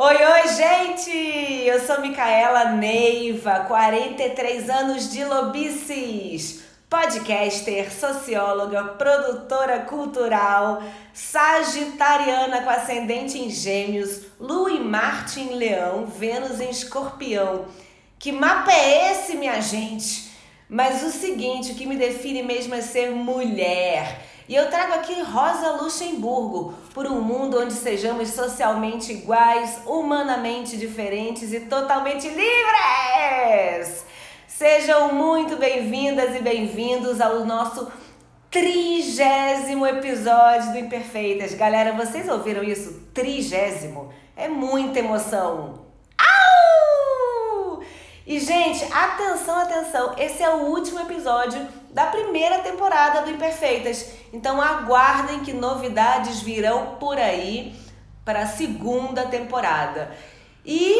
Oi, oi, gente! Eu sou Micaela Neiva, 43 anos de lobices, podcaster, socióloga, produtora cultural, sagitariana com ascendente em gêmeos, Lua e Marte em leão, Vênus em escorpião. Que mapa é esse, minha gente? Mas o seguinte, o que me define mesmo é ser mulher. E eu trago aqui Rosa Luxemburgo, por um mundo onde sejamos socialmente iguais, humanamente diferentes e totalmente livres! Sejam muito bem-vindas e bem-vindos ao nosso trigésimo episódio do Imperfeitas. Galera, vocês ouviram isso? Trigésimo. É muita emoção. E, gente, atenção, atenção. Esse é o último episódio da primeira temporada do Imperfeitas. Então aguardem que novidades virão por aí para a segunda temporada. E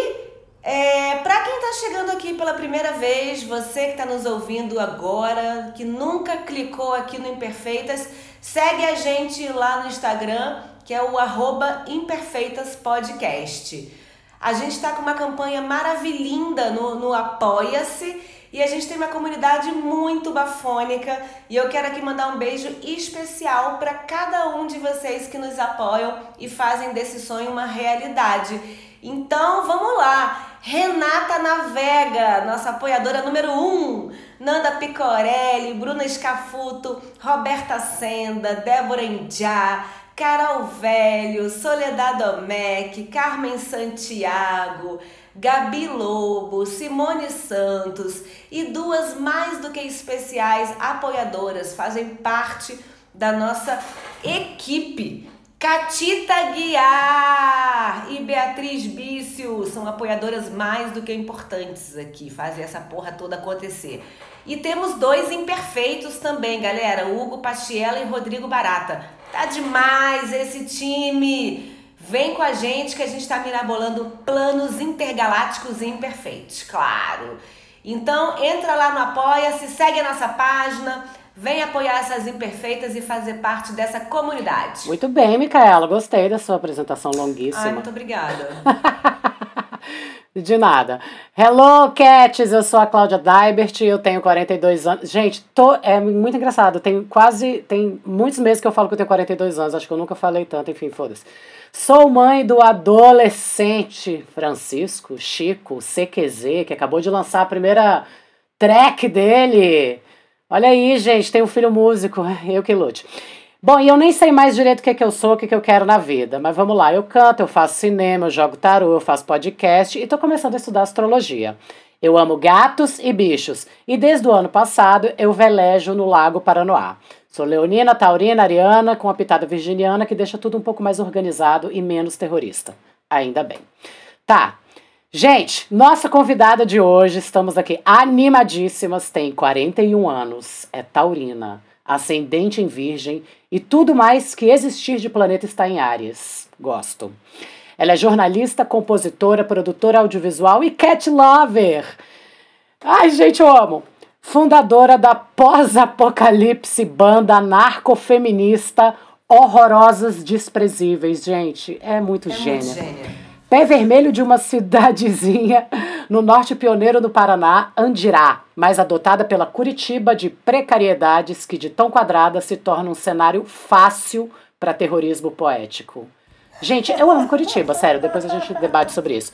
é, para quem está chegando aqui pela primeira vez, você que está nos ouvindo agora, que nunca clicou aqui no Imperfeitas, segue a gente lá no Instagram, que é o arroba imperfeitaspodcast. A gente está com uma campanha maravilhinda no, no Apoia-se e a gente tem uma comunidade muito bafônica e eu quero aqui mandar um beijo especial para cada um de vocês que nos apoiam e fazem desse sonho uma realidade. Então vamos lá! Renata Navega, nossa apoiadora número 1, um, Nanda Picorelli, Bruna Scafuto, Roberta Senda, Débora Indiá, Carol Velho, Soledad Domecq, Carmen Santiago, Gabi Lobo, Simone Santos e duas mais do que especiais apoiadoras fazem parte da nossa equipe. Catita Guiar e Beatriz Bício são apoiadoras mais do que importantes aqui, fazem essa porra toda acontecer. E temos dois imperfeitos também, galera, Hugo Pachiela e Rodrigo Barata. Tá demais esse time! Vem com a gente que a gente está mirabolando planos intergalácticos e imperfeitos, claro. Então entra lá no Apoia-se, segue a nossa página, vem apoiar essas imperfeitas e fazer parte dessa comunidade. Muito bem, Micaela, gostei da sua apresentação longuíssima. Ai, muito obrigada. De nada. Hello, Cats! Eu sou a Cláudia Daibert, eu tenho 42 anos. Gente, tô, é muito engraçado. Tem quase. Tem muitos meses que eu falo que eu tenho 42 anos. Acho que eu nunca falei tanto, enfim, foda-se. Sou mãe do adolescente Francisco Chico CQZ, que acabou de lançar a primeira track dele. Olha aí, gente, tem um filho músico, eu que lute. Bom, e eu nem sei mais direito o que, é que eu sou, o que, é que eu quero na vida, mas vamos lá, eu canto, eu faço cinema, eu jogo tarô, eu faço podcast e tô começando a estudar astrologia. Eu amo gatos e bichos e desde o ano passado eu velejo no Lago Paranoá. Sou leonina, taurina, ariana, com a pitada virginiana que deixa tudo um pouco mais organizado e menos terrorista. Ainda bem. Tá. Gente, nossa convidada de hoje, estamos aqui animadíssimas, tem 41 anos, é taurina ascendente em Virgem e tudo mais que existir de planeta está em Áries. Gosto. Ela é jornalista, compositora, produtora audiovisual e cat lover. Ai, gente, eu amo. Fundadora da pós-apocalipse banda narcofeminista Horrorosas Desprezíveis. Gente, é muito É gênia. muito gênia. Pé vermelho de uma cidadezinha no norte pioneiro do Paraná, Andirá, mas adotada pela Curitiba de precariedades que de tão quadrada se torna um cenário fácil para terrorismo poético. Gente, eu amo Curitiba, sério, depois a gente debate sobre isso.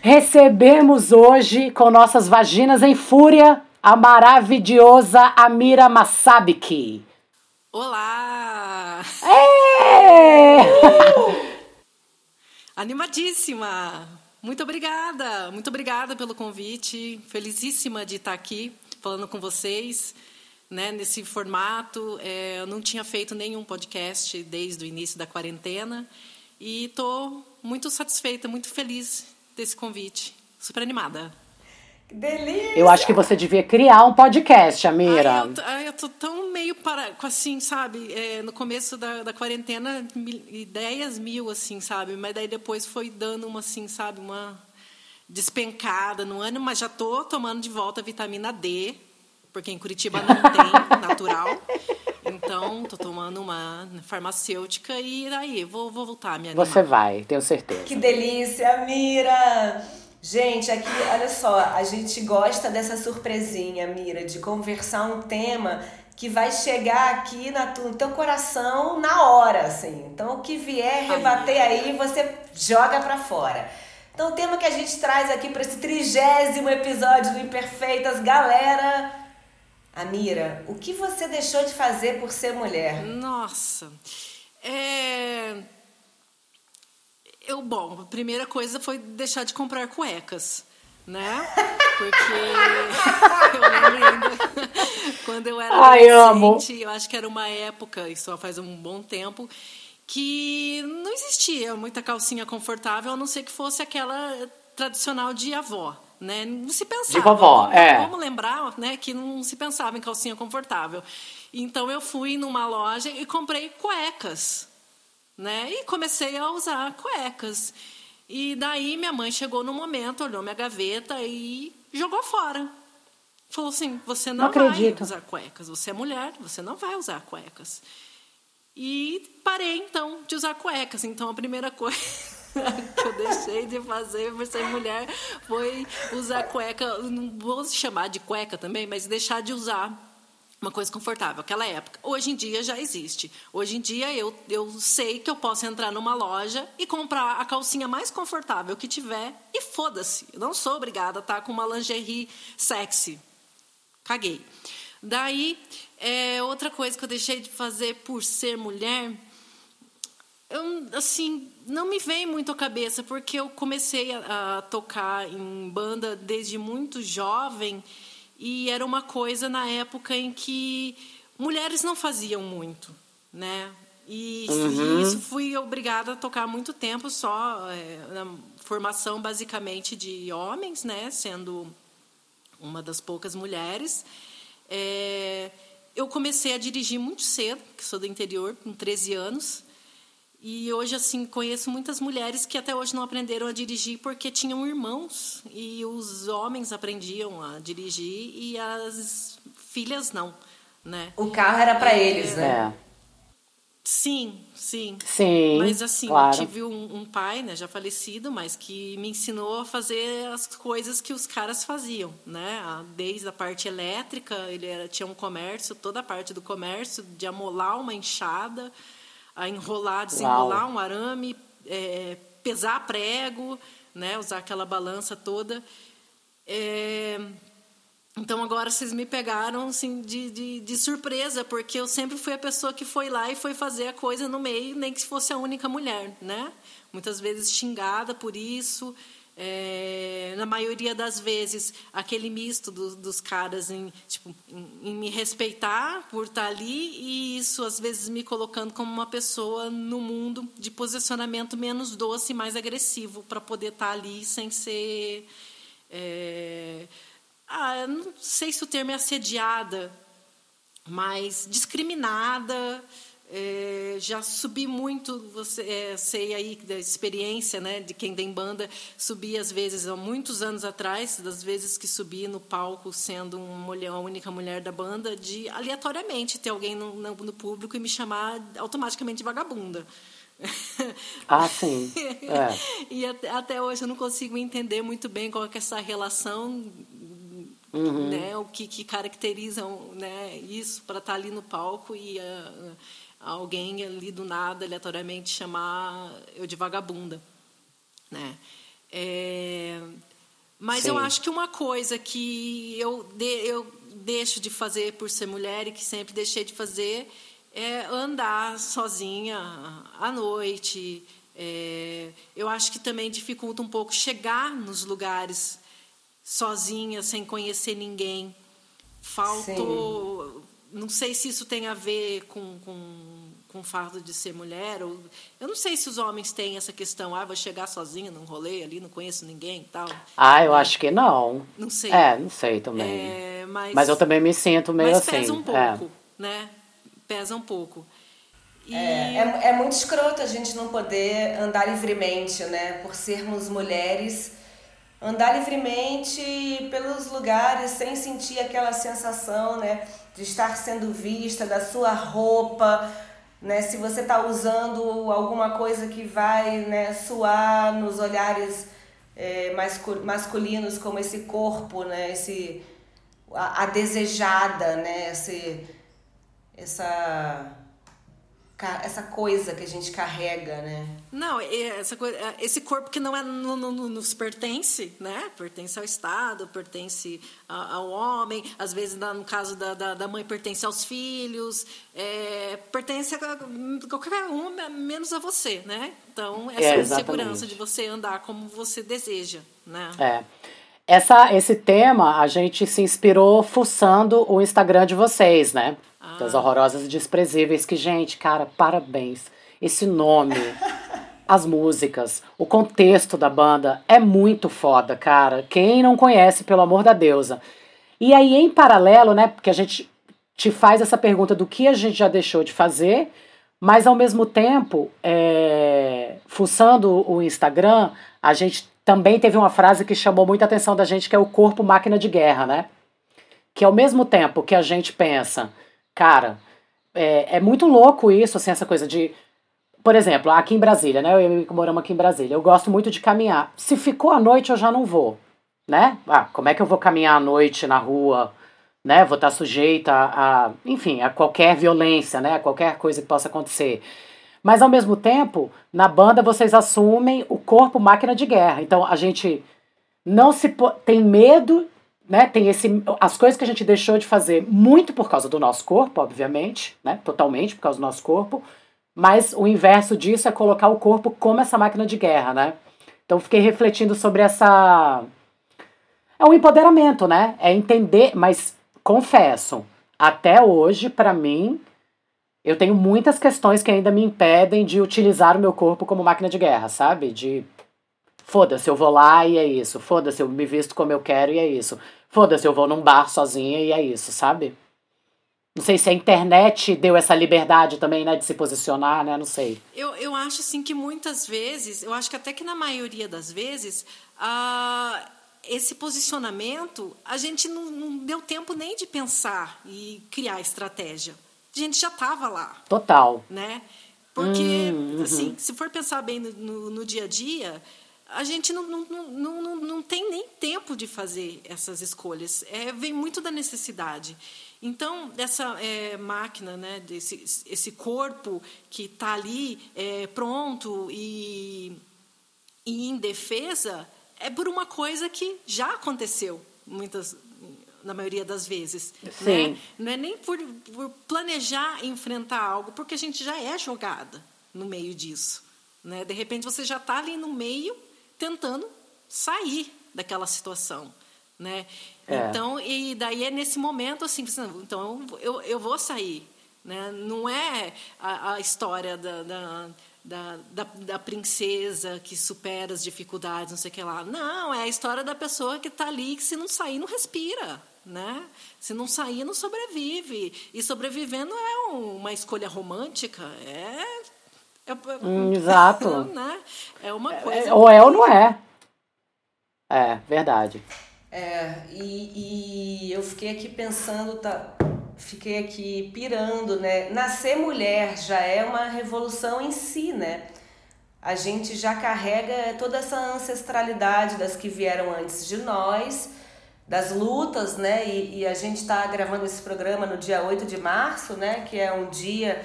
Recebemos hoje, com nossas vaginas em fúria, a maravilhosa Amira Massabiki. Olá! É! Animadíssima! Muito obrigada, muito obrigada pelo convite. Felicíssima de estar aqui falando com vocês, né, nesse formato. É, eu não tinha feito nenhum podcast desde o início da quarentena e estou muito satisfeita, muito feliz desse convite. Super animada. Que delícia! Eu acho que você devia criar um podcast, Amira. Ai, eu, ai, eu tô tão meio para, assim, sabe? É, no começo da, da quarentena, mil, ideias mil, assim, sabe? Mas daí depois foi dando uma, assim, sabe? Uma despencada no ano, mas já tô tomando de volta vitamina D, porque em Curitiba não tem natural. Então, tô tomando uma farmacêutica e aí vou, vou voltar a minha Você vai, tenho certeza. Que delícia, Mira! Gente, aqui, olha só, a gente gosta dessa surpresinha, Mira, de conversar um tema que vai chegar aqui na tu, no teu coração na hora, assim. Então, o que vier rebater aí, você joga pra fora. Então, o tema que a gente traz aqui para esse trigésimo episódio do Imperfeitas, galera. Amira, o que você deixou de fazer por ser mulher? Nossa. É... Eu, bom, a primeira coisa foi deixar de comprar cuecas, né? Porque eu lembro ainda quando eu era Ai, adolescente, eu acho que era uma época, isso só faz um bom tempo, que não existia muita calcinha confortável, a não ser que fosse aquela tradicional de avó. Né? Não se pensava. De vovó, é. Vamos lembrar né, que não se pensava em calcinha confortável. Então eu fui numa loja e comprei cuecas. Né? E comecei a usar cuecas. E daí minha mãe chegou no momento, olhou minha gaveta e jogou fora. Falou assim: você não, Não vai acredito. usar cuecas. Você é mulher, você não vai usar cuecas. E parei então de usar cuecas. Então a primeira coisa que eu deixei de fazer por ser mulher foi usar cueca. Não vou chamar de cueca também, mas deixar de usar uma coisa confortável. Aquela época. Hoje em dia já existe. Hoje em dia eu, eu sei que eu posso entrar numa loja e comprar a calcinha mais confortável que tiver e foda-se. Eu não sou obrigada a estar com uma lingerie sexy. Caguei. Daí, é, outra coisa que eu deixei de fazer por ser mulher, eu, assim, não me vem muito à cabeça, porque eu comecei a, a tocar em banda desde muito jovem e era uma coisa na época em que mulheres não faziam muito, né? E, e isso fui obrigada a tocar muito tempo só é, na formação basicamente de homens, né? Sendo uma das poucas mulheres. É, eu comecei a dirigir muito cedo, que sou do interior, com 13 anos. E hoje, assim, conheço muitas mulheres que até hoje não aprenderam a dirigir porque tinham irmãos. E os homens aprendiam a dirigir e as filhas não, né? O carro era para eles, né? É. Sim, sim. Sim. Mas assim, claro. eu tive um, um pai, né, já falecido, mas que me ensinou a fazer as coisas que os caras faziam, né? A- Desde a parte elétrica, ele era, tinha um comércio, toda a parte do comércio, de amolar uma enxada, a enrolar, desenrolar um arame, é, pesar prego, né? Usar aquela balança toda. É, então agora vocês me pegaram assim de, de, de surpresa, porque eu sempre fui a pessoa que foi lá e foi fazer a coisa no meio, nem que fosse a única mulher, né? Muitas vezes xingada por isso. É, na maioria das vezes, aquele misto do- dos caras em, tipo, em, em me respeitar por estar ali e isso, às vezes, me colocando como uma pessoa no mundo de posicionamento menos doce e mais agressivo para poder estar ali sem ser... é, ah, não sei se o termo é assediada, mas discriminada. É, já subi muito, você é, sei aí da experiência, né, de quem tem banda, subi às vezes há muitos anos atrás, das vezes que subi no palco sendo uma mulher, a única mulher da banda, de aleatoriamente ter alguém no, no, no público e me chamar automaticamente de vagabunda. Ah, sim. É. e até, até hoje eu não consigo entender muito bem qual é essa relação, Uhum. né, o que, que caracteriza né, isso para estar ali no palco e ah, alguém ali do nada, aleatoriamente, chamar eu de vagabunda. Né? É, mas eu Sim. acho que uma coisa que eu, de, eu deixo de fazer por ser mulher e que sempre deixei de fazer é andar sozinha à noite. É, eu acho que também dificulta um pouco chegar nos lugares sozinha, sem conhecer ninguém. Falto. Não sei se isso tem a ver com, com, com o fato de ser mulher. Ou, eu não sei se os homens têm essa questão, ah, vou chegar sozinha num rolê ali, não conheço ninguém e tal. Ah, eu acho que não. Não sei. É, não sei também. É, mas, mas eu também me sinto meio mas assim. pesa um é. pouco, né? Pesa um pouco. E... É, é, é muito escroto a gente não poder andar livremente, né? Por sermos mulheres, andar livremente pelos lugares sem sentir aquela sensação, né? De estar sendo vista, da sua roupa, né? Se você está usando alguma coisa que vai né, suar nos olhares é, masculinos, como esse corpo, né? Esse, a, a desejada, né? Esse, essa essa coisa que a gente carrega, né? Não, essa coisa, esse corpo que não é no, no, nos pertence, né? Pertence ao Estado, pertence ao homem, às vezes no caso da, da, da mãe pertence aos filhos, é, pertence a qualquer um menos a você, né? Então essa é, insegurança de você andar como você deseja, né? É. Essa, esse tema a gente se inspirou fuçando o Instagram de vocês, né? Ah. Das horrorosas e desprezíveis, que, gente, cara, parabéns. Esse nome, as músicas, o contexto da banda é muito foda, cara. Quem não conhece, pelo amor da deusa. E aí, em paralelo, né, porque a gente te faz essa pergunta do que a gente já deixou de fazer, mas ao mesmo tempo, é, fuçando o Instagram, a gente também teve uma frase que chamou muita atenção da gente, que é o corpo máquina de guerra, né? Que ao mesmo tempo que a gente pensa, cara, é, é muito louco isso, assim, essa coisa de. Por exemplo, aqui em Brasília, né? Eu e o moramos aqui em Brasília. Eu gosto muito de caminhar. Se ficou à noite, eu já não vou, né? Ah, como é que eu vou caminhar à noite na rua, né? Vou estar sujeita a, a enfim, a qualquer violência, né? A qualquer coisa que possa acontecer. Mas ao mesmo tempo, na banda vocês assumem o corpo máquina de guerra. Então a gente não se tem medo, né? Tem esse as coisas que a gente deixou de fazer muito por causa do nosso corpo, obviamente, né? Totalmente por causa do nosso corpo. Mas o inverso disso é colocar o corpo como essa máquina de guerra, né? Então fiquei refletindo sobre essa é um empoderamento, né? É entender, mas confesso, até hoje para mim eu tenho muitas questões que ainda me impedem de utilizar o meu corpo como máquina de guerra, sabe? De foda-se, eu vou lá e é isso. Foda-se, eu me visto como eu quero e é isso. Foda-se, eu vou num bar sozinha e é isso, sabe? Não sei se a internet deu essa liberdade também, né, de se posicionar, né? Não sei. Eu, eu acho, assim, que muitas vezes, eu acho que até que na maioria das vezes, uh, esse posicionamento, a gente não, não deu tempo nem de pensar e criar estratégia a gente já estava lá. Total. Né? Porque, hum, uhum. assim, se for pensar bem no, no, no dia a dia, a gente não, não, não, não, não tem nem tempo de fazer essas escolhas. É, vem muito da necessidade. Então, essa é, máquina, né, desse, esse corpo que está ali é, pronto e, e em defesa, é por uma coisa que já aconteceu muitas, na maioria das vezes. Sim. Né? Não é nem por, por, planejar enfrentar algo, porque a gente já é jogada no meio disso. Né? De repente você já está ali no meio tentando sair daquela situação. Né? É. Então, e daí é nesse momento assim, então eu, eu vou sair. Né? Não é a, a história da, da da, da, da, princesa que supera as dificuldades, não sei o que lá. Não, é a história da pessoa que está ali que se não sair, não respira né? Se não sair, não sobrevive. E sobrevivendo é uma escolha romântica, é. É hum, exato. Né? É uma é, coisa. É, ou é ou não é. É, verdade. É, e, e eu fiquei aqui pensando, tá, fiquei aqui pirando, né? Nascer mulher já é uma revolução em si, né? A gente já carrega toda essa ancestralidade das que vieram antes de nós das lutas, né? E, e a gente está gravando esse programa no dia 8 de março, né? Que é um dia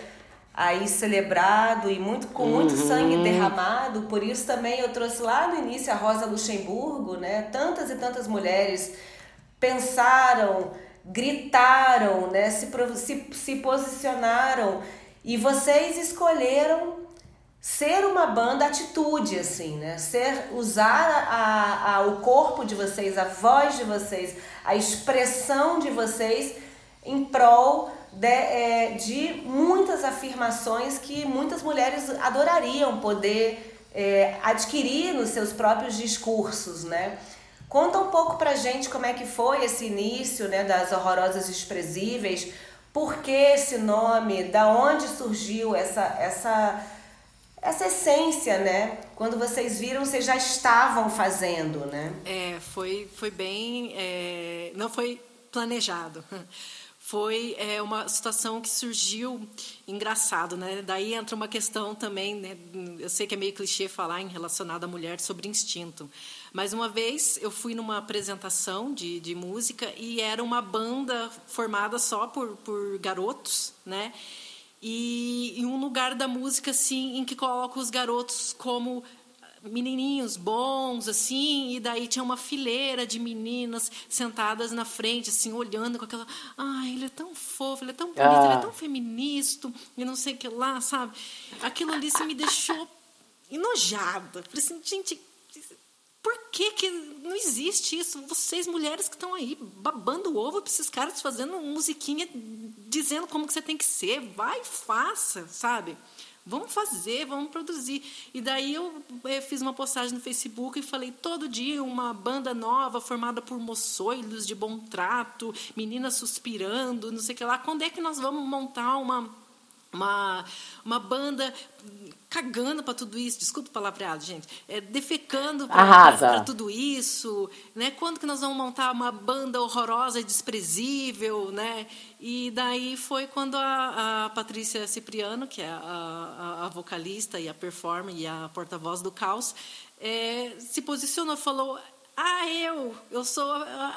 aí celebrado e muito com muito uhum. sangue derramado. Por isso também eu trouxe lá no início a Rosa Luxemburgo, né? Tantas e tantas mulheres pensaram, gritaram, né? Se, se, se posicionaram e vocês escolheram ser uma banda atitude assim, né? Ser usar a, a, o corpo de vocês, a voz de vocês, a expressão de vocês em prol de, é, de muitas afirmações que muitas mulheres adorariam poder é, adquirir nos seus próprios discursos, né? Conta um pouco pra gente como é que foi esse início, né, das horrorosas desprezíveis, por que esse nome, da onde surgiu essa essa essa essência, né? Quando vocês viram, vocês já estavam fazendo, né? É, foi foi bem, é, não foi planejado. Foi é, uma situação que surgiu engraçado, né? Daí entra uma questão também, né? Eu sei que é meio clichê falar em relacionado à mulher sobre instinto, mas uma vez eu fui numa apresentação de, de música e era uma banda formada só por, por garotos, né? E em um lugar da música assim em que coloca os garotos como menininhos bons, assim, e daí tinha uma fileira de meninas sentadas na frente, assim, olhando com aquela. Ai, ele é tão fofo, ele é tão bonito, ah. ele é tão feminista, e não sei o que lá, sabe? Aquilo ali se me deixou enojada. Falei assim, gente, por que, que não existe isso? Vocês, mulheres que estão aí babando o ovo para esses caras fazendo musiquinha dizendo como que você tem que ser, vai, faça, sabe? Vamos fazer, vamos produzir. E daí eu, eu, fiz uma postagem no Facebook e falei: todo dia uma banda nova formada por moçoilos de bom trato, meninas suspirando, não sei o que lá. Quando é que nós vamos montar uma uma, uma banda cagando para tudo isso, desculpa o palavreado, gente, é, defecando para tudo isso, né? Quando que nós vamos montar uma banda horrorosa e desprezível, né? E daí foi quando a, a Patrícia Cipriano, que é a, a, a, vocalista e a performer e a porta-voz do Caos, é, se posicionou, falou ah, eu, eu sou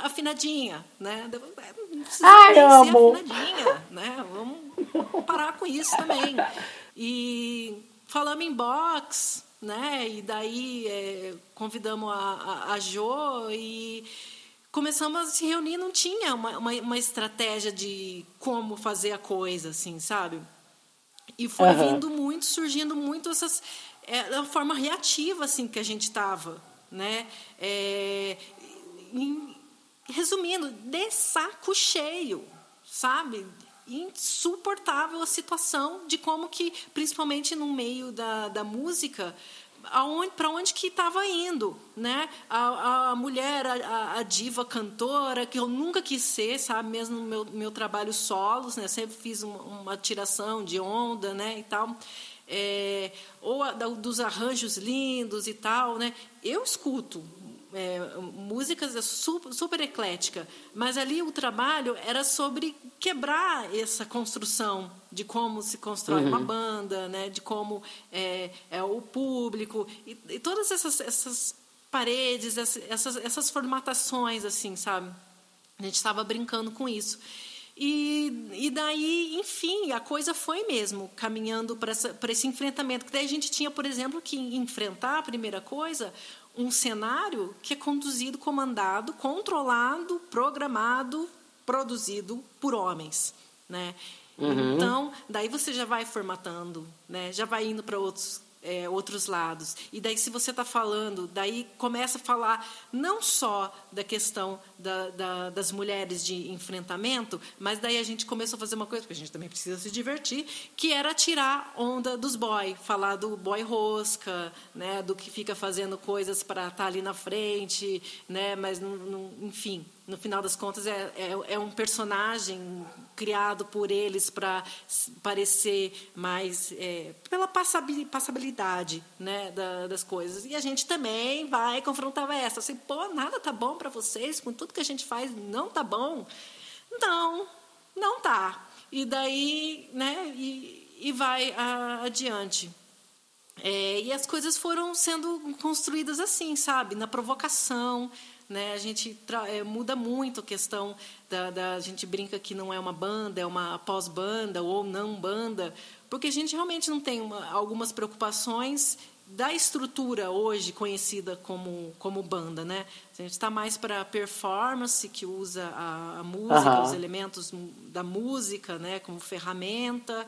afinadinha, né? Não precisa Ai, ser amo. afinadinha, né? Vamos parar com isso também. E falamos em box, né? E daí é, convidamos a, a, a Jo e começamos a se reunir. Não tinha uma, uma, uma, estratégia de como fazer a coisa, assim, sabe? E foi uhum. vindo muito, surgindo muito essas... É, a forma reativa, assim, que a gente estava né? É, em, resumindo, de saco cheio, sabe? Insuportável a situação de como que, principalmente no meio da, da música, para onde que estava indo, né? A, a mulher, a, a, diva cantora, que eu nunca quis ser, sabe? Mesmo no meu, meu trabalho solos, né? Sempre fiz uma, uma tiração de onda, né? E tal é, ou a, dos arranjos lindos e tal, né? Eu escuto é, músicas super, super eclética, mas ali o trabalho era sobre quebrar essa construção de como se constrói uhum. uma banda, né? De como é, é o público e, e todas essas, essas paredes, essas, essas formatações, assim, sabe? A gente estava brincando com isso. E, e daí, enfim, a coisa foi mesmo caminhando para esse enfrentamento. Que daí a gente tinha, por exemplo, que enfrentar a primeira coisa, um cenário que é conduzido, comandado, controlado, programado, produzido por homens, né? Uhum. Então, daí você já vai formatando, né? Já vai indo para outros é, outros lados. E daí, se você está falando, daí começa a falar não só da questão da, da, das mulheres de enfrentamento, mas daí a gente começou a fazer uma coisa, porque a gente também precisa se divertir, que era tirar onda dos boy, falar do boy rosca, né, do que fica fazendo coisas para estar tá ali na frente, né, mas, não, não, enfim, no final das contas, é, é, é um personagem criado por eles para parecer mais. É, pela passabilidade né, da, das coisas. E a gente também vai confrontar essa. Assim, pô, nada tá bom para vocês, com tudo que a gente faz, não tá bom? Não, não tá. E daí, né, e, e vai a, adiante. É, e as coisas foram sendo construídas assim, sabe? Na provocação, né? A gente é, muda muito a questão da, da, A gente brinca que não é uma banda, é uma pós-banda ou não banda, porque a gente realmente não tem uma, algumas preocupações da estrutura hoje conhecida como, como banda, né? A gente está mais para performance, que usa a, a música, uhum. os elementos da música, né, como ferramenta.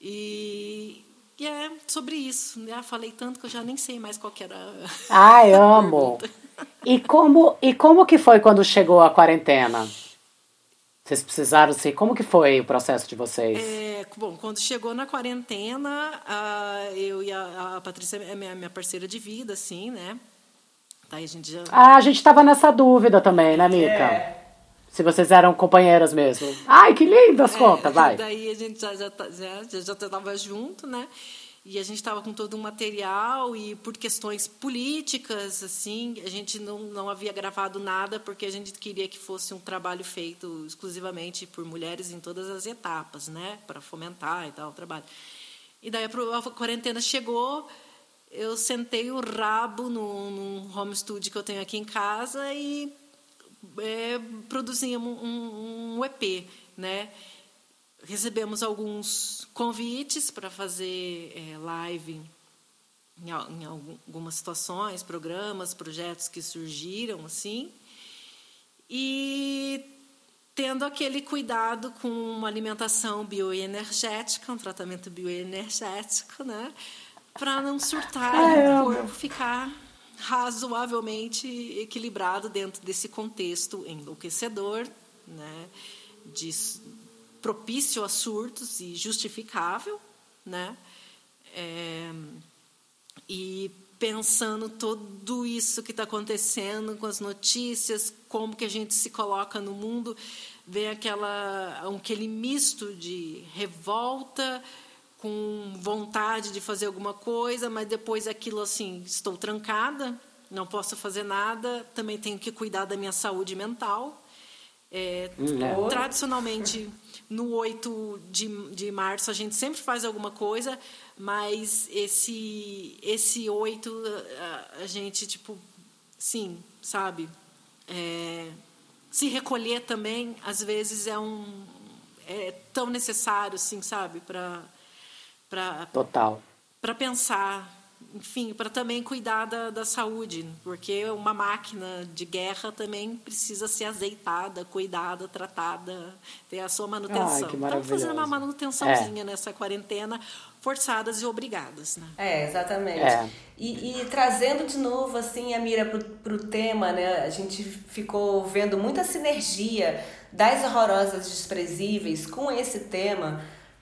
E, e é sobre isso. Né? Falei tanto que eu já nem sei mais qual era. Ai, amo! E como, e como que foi quando chegou a quarentena? Vocês precisaram ser. Como que foi o processo de vocês? É, bom, quando chegou na quarentena, uh, eu e a, a Patrícia é minha, minha parceira de vida, assim, né? Daí a gente já... Ah, a gente tava nessa dúvida também, né, Mica? É. Se vocês eram companheiras mesmo. Ai, que lindas, é, conta, vai. Daí a gente já, já, tá, já, já tava junto, né? E a gente estava com todo um material e por questões políticas assim a gente não, não havia gravado nada porque a gente queria que fosse um trabalho feito exclusivamente por mulheres em todas as etapas né? Para fomentar e tal o trabalho. E daí a quarentena chegou eu sentei o rabo no, no home studio que eu tenho aqui em casa e é, produzimos um, um EP né recebemos alguns convites para fazer é, live em, em, algumas situações, programas, projetos que surgiram assim, e tendo aquele cuidado com uma alimentação bioenergética, um tratamento bioenergético, né, para não surtar e o corpo ficar razoavelmente equilibrado dentro desse contexto enlouquecedor, né, de propício a surtos e justificável, né? É, e pensando tudo isso que está acontecendo com as notícias, como que a gente se coloca no mundo, vem aquela aquele misto de revolta com vontade de fazer alguma coisa, mas depois aquilo assim, estou trancada, não posso fazer nada, também tenho que cuidar da minha saúde mental. É, hum, tradicionalmente no 8 de, de março a gente sempre faz alguma coisa, mas esse esse 8 a, a gente tipo sim, sabe? É, se recolher também às vezes é um é tão necessário assim, sabe, para para total. para pensar enfim, para também cuidar da, da saúde, porque uma máquina de guerra também precisa ser azeitada, cuidada, tratada, ter a sua manutenção. Estamos fazendo uma manutençãozinha é. nessa quarentena, forçadas e obrigadas. Né? É, exatamente. É. E, e, trazendo de novo assim a mira para o tema, né? a gente ficou vendo muita sinergia das horrorosas desprezíveis com esse tema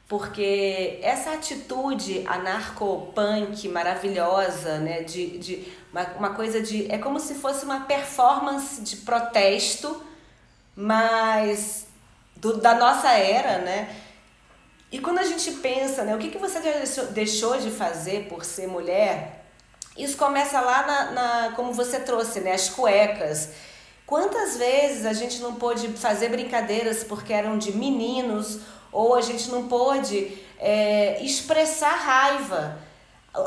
porque essa atitude anarcopunk maravilhosa, né, de, de uma, uma coisa de. É como se fosse uma performance de protesto, mas do, da nossa era, né? E quando a gente pensa, né, o que, que você deixou, de fazer por ser mulher, isso começa lá na, na como você trouxe, né, as cuecas. Quantas vezes a gente não pôde fazer brincadeiras porque eram de meninos ou a gente não pôde é, expressar raiva.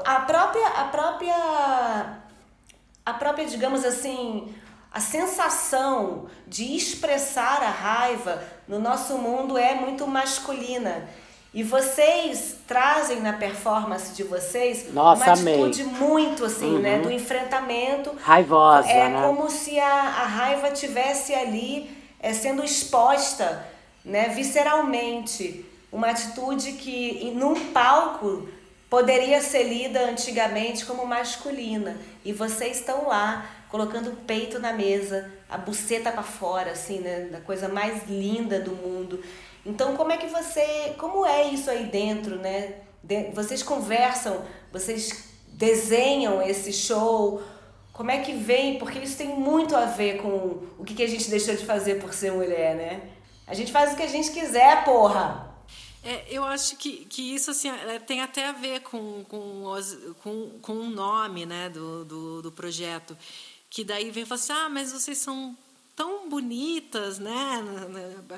A própria, a própria, a própria, digamos assim, a sensação de expressar a raiva no nosso mundo é muito masculina. E vocês trazem na performance de vocês Nossa, uma atitude amei. muito assim, né, uhum. né? Do enfrentamento. Raivosa. É né? como se a, a raiva tivesse ali é, sendo exposta né, visceralmente, uma atitude que num palco poderia ser lida antigamente como masculina e vocês estão lá colocando o peito na mesa, a buceta para fora, assim, né, da coisa mais linda do mundo. Então, como é que você, como é isso aí dentro, né? De, vocês conversam, vocês desenham esse show, como é que vem? Porque isso tem muito a ver com o que, que a gente deixou de fazer por ser mulher, né? A gente faz o que a gente quiser, porra. É, eu acho que, que isso assim, é, tem até a ver com, com, com, com o nome né, do, do, do projeto. Que daí vem e fala assim: ah, mas vocês são tão bonitas, né?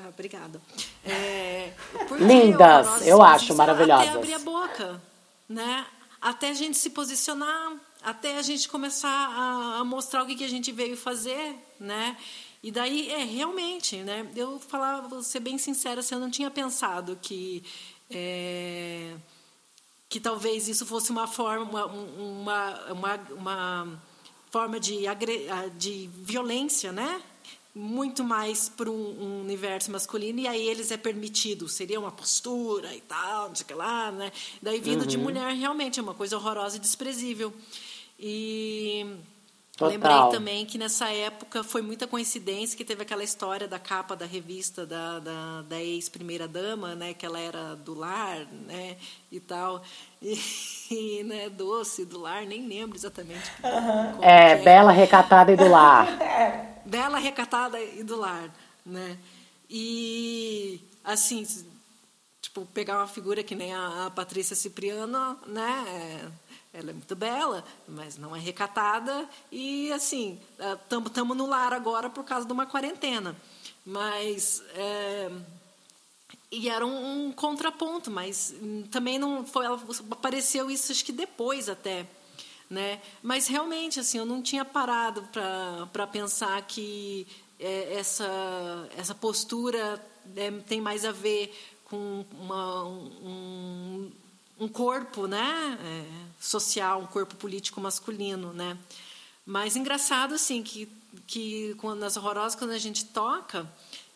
Obrigada. É, Lindas, eu acho, maravilhosas. Até abrir a boca, né? Até a gente se posicionar, até a gente começar a, a mostrar o que, que a gente veio fazer, né? E daí, é, realmente, né? Eu falar, vou ser bem sincera, assim, eu não tinha pensado que. É, que talvez isso fosse uma forma, uma, uma, uma forma de, agre, de violência, né? Muito mais para um, um, universo masculino, e aí eles é permitido, seria uma postura e tal, não sei o que lá, né? Daí vindo uhum. de mulher, realmente é uma coisa horrorosa e desprezível. E Total. Lembrei também que nessa época foi muita coincidência que teve aquela história da capa da revista da, da, da ex-primeira-dama, né? Que ela era do lar, né? E tal. E, e né, doce do lar, nem lembro exatamente. Uhum. É, é, bela, recatada e do lar. bela, recatada e do lar, né? E, assim, tipo, pegar uma figura que nem a, a Patrícia Cipriano, né? Ela é muito bela, mas não é recatada e assim estamos no lar agora por causa de uma quarentena, mas é, e era um, um, contraponto, mas também não foi apareceu isso acho que depois até, né? Mas realmente assim eu não tinha parado para pensar que é, essa essa postura é, tem mais a ver com uma, um, um corpo né, é, social, um corpo político masculino. Né? Mas engraçado assim que, que quando, nas horrorosas, quando a gente toca,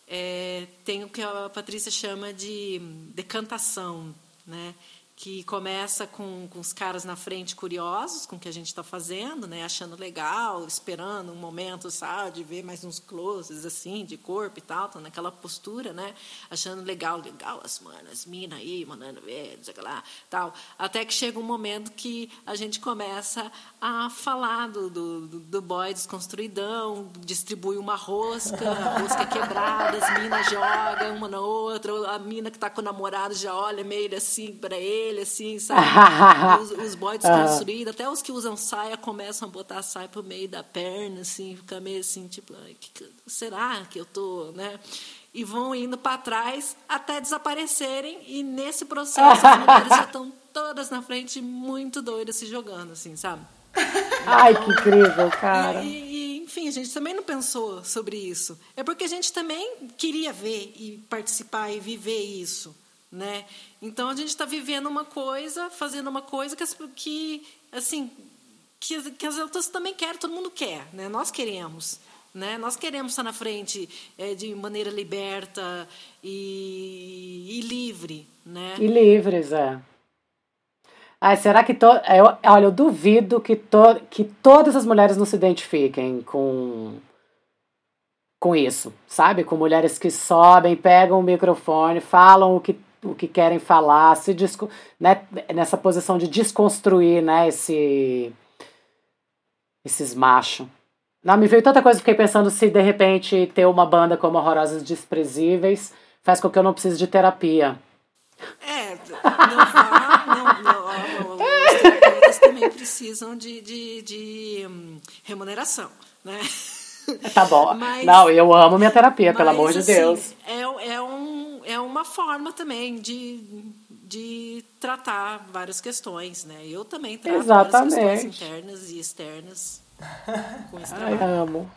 é, tem o que a Patrícia chama de decantação. Né? Que começa com, com os caras na frente curiosos com o que a gente está fazendo, né, achando legal, esperando um momento, sabe, de ver mais uns closes assim de corpo e tal, tô naquela postura, né, achando legal, legal as manas, mina aí, mandando ver, não sei lá, tal, até que chega um momento que a gente começa a falar do, do, do boy desconstruidão, distribui uma rosca, rosca é quebrada, as minas jogam uma na outra, a mina que está com o namorado já olha meio assim para ele assim, sabe? os, os boys desconstruídos, até os que usam saia começam a botar a saia pro meio da perna, assim, fica meio assim, tipo, que, será que eu tô, né? E vão indo para trás até desaparecerem, e nesse processo as mulheres já estão todas na frente, muito doidas, se jogando, assim, sabe? Ai, que incrível, cara. E, e, enfim, a gente também não pensou sobre isso. É porque a gente também queria ver e participar e viver isso né? Então a gente está vivendo uma coisa, fazendo uma coisa que, que assim, que, que as outras também querem, todo mundo quer, né? Nós queremos. Né? Nós queremos estar na frente é, de maneira liberta e, e, livre. Né? E livres, é. Ai, será que to... eu, olha, eu duvido que, to... que todas as mulheres não se identifiquem com com isso, sabe? Com mulheres que sobem, pegam o microfone, falam o que o que querem falar, se disco, né, nessa posição de desconstruir né, esse, esses machos. Não, me veio tanta coisa, fiquei pensando se de repente ter uma banda como Horrorosas Desprezíveis faz com que eu não precise de terapia. É, não vá, não, não, os terapeutas também precisam de, de, de hum, remuneração, né? Tá bom. Mas, não, eu amo minha terapia, mas, pelo amor de assim, Deus. É, é um é uma forma também de, de tratar várias questões, né? Eu também trato Exatamente. várias questões internas e externas com esse Ai, amo.